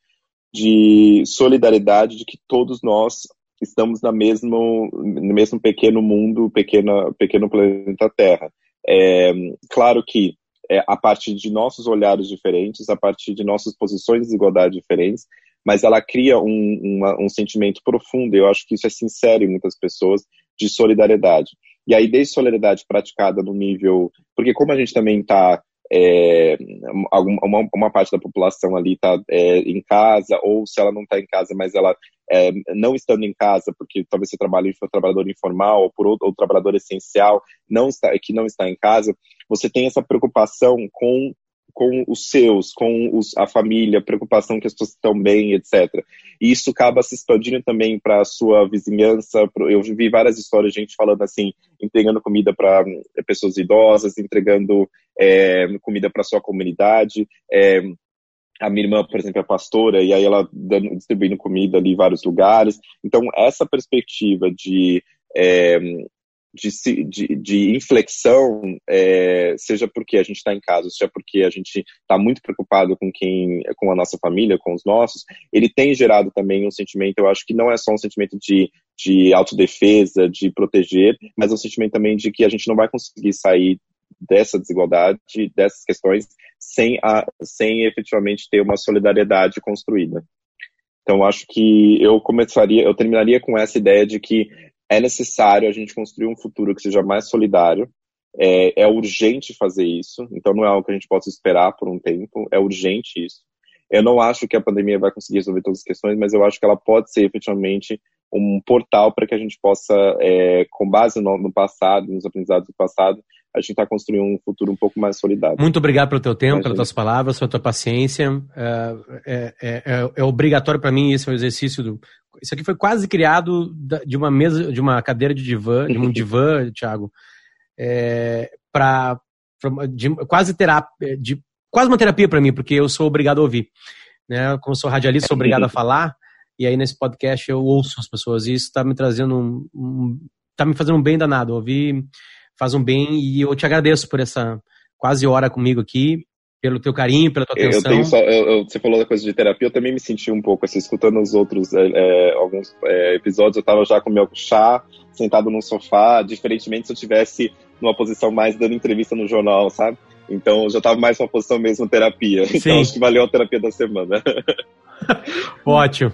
de solidariedade, de que todos nós estamos na mesmo, no mesmo pequeno mundo, pequena, pequeno planeta Terra. É, claro que é, a partir de nossos olhares diferentes, a partir de nossas posições de desigualdade diferentes, mas ela cria um, uma, um sentimento profundo, eu acho que isso é sincero em muitas pessoas, de solidariedade. E aí, desde solidariedade praticada no nível. Porque, como a gente também está. É, uma, uma, parte da população ali está é, em casa, ou se ela não está em casa, mas ela é, não estando em casa, porque talvez você trabalhe for trabalhador informal ou por outro, ou trabalhador essencial, não está, que não está em casa, você tem essa preocupação com com os seus, com os, a família, preocupação que as pessoas estão bem, etc. E isso acaba se expandindo também para a sua vizinhança. Eu vi várias histórias de gente falando assim, entregando comida para eh, pessoas idosas, entregando é, comida para sua comunidade. É, a minha irmã, por exemplo, é pastora, e aí ela dando, distribuindo comida ali em vários lugares. Então, essa perspectiva de é, de, de, de inflexão, é, seja porque a gente está em casa, seja porque a gente está muito preocupado com quem, com a nossa família, com os nossos, ele tem gerado também um sentimento, eu acho que não é só um sentimento de, de autodefesa, de proteger, mas é um sentimento também de que a gente não vai conseguir sair dessa desigualdade, dessas questões, sem, a, sem efetivamente ter uma solidariedade construída. Então, acho que eu começaria, eu terminaria com essa ideia de que é necessário a gente construir um futuro que seja mais solidário. É, é urgente fazer isso, então não é algo que a gente possa esperar por um tempo, é urgente isso. Eu não acho que a pandemia vai conseguir resolver todas as questões, mas eu acho que ela pode ser efetivamente um portal para que a gente possa, é, com base no, no, passado, nos aprendizados do passado, a gente está construindo um futuro um pouco mais solidário. Muito obrigado pelo teu tempo, pelas tuas palavras, pela tua paciência. É, é, é, é, é obrigatório para mim esse é o exercício do isso aqui foi quase criado de uma mesa, de uma cadeira de divã, de um divã, Thiago, é, para quase terapia, de quase uma terapia para mim, porque eu sou obrigado a ouvir, né? Como sou radialista, sou obrigado a falar. E aí nesse podcast eu ouço as pessoas e isso está me trazendo um, um, tá me fazendo um bem danado. Ouvir faz um bem e eu te agradeço por essa quase hora comigo aqui pelo teu carinho, pela tua atenção. Eu tenho só, eu, eu, você falou da coisa de terapia, eu também me senti um pouco, assim, escutando os outros é, é alguns é, episódios, eu estava já com meu chá, sentado num sofá, diferentemente se eu tivesse numa posição mais dando entrevista no jornal, sabe? Então eu já estava mais numa posição mesmo terapia. Sim. Então acho que valeu a terapia da semana. Ótimo.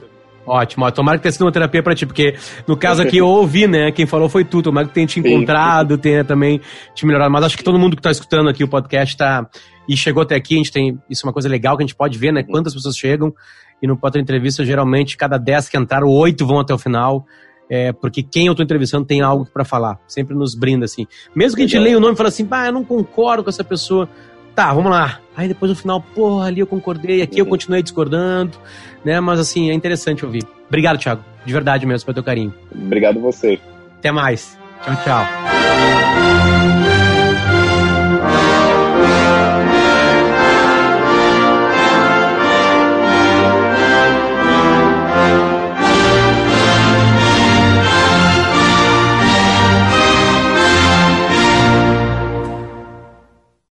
Ótimo, tomara que tenha sido uma terapia para ti, porque no caso aqui eu ouvi, né? Quem falou foi tu, tomara que tenha te encontrado, Sim. tenha também te melhorado. Mas acho que todo mundo que está escutando aqui o podcast tá, e chegou até aqui, a gente tem. Isso é uma coisa legal que a gente pode ver, né? Quantas pessoas chegam. E no Pode Entrevista, geralmente, cada 10 que entraram, oito vão até o final. É, porque quem eu estou entrevistando tem algo para falar. Sempre nos brinda, assim. Mesmo que a gente leia o nome e fale assim, ah, eu não concordo com essa pessoa. Tá, vamos lá. Aí depois no final, porra, ali eu concordei, aqui eu uhum. continuei discordando, né? Mas assim, é interessante ouvir. Obrigado, Thiago. De verdade mesmo, pelo teu carinho. Obrigado você. Até mais. Tchau, tchau.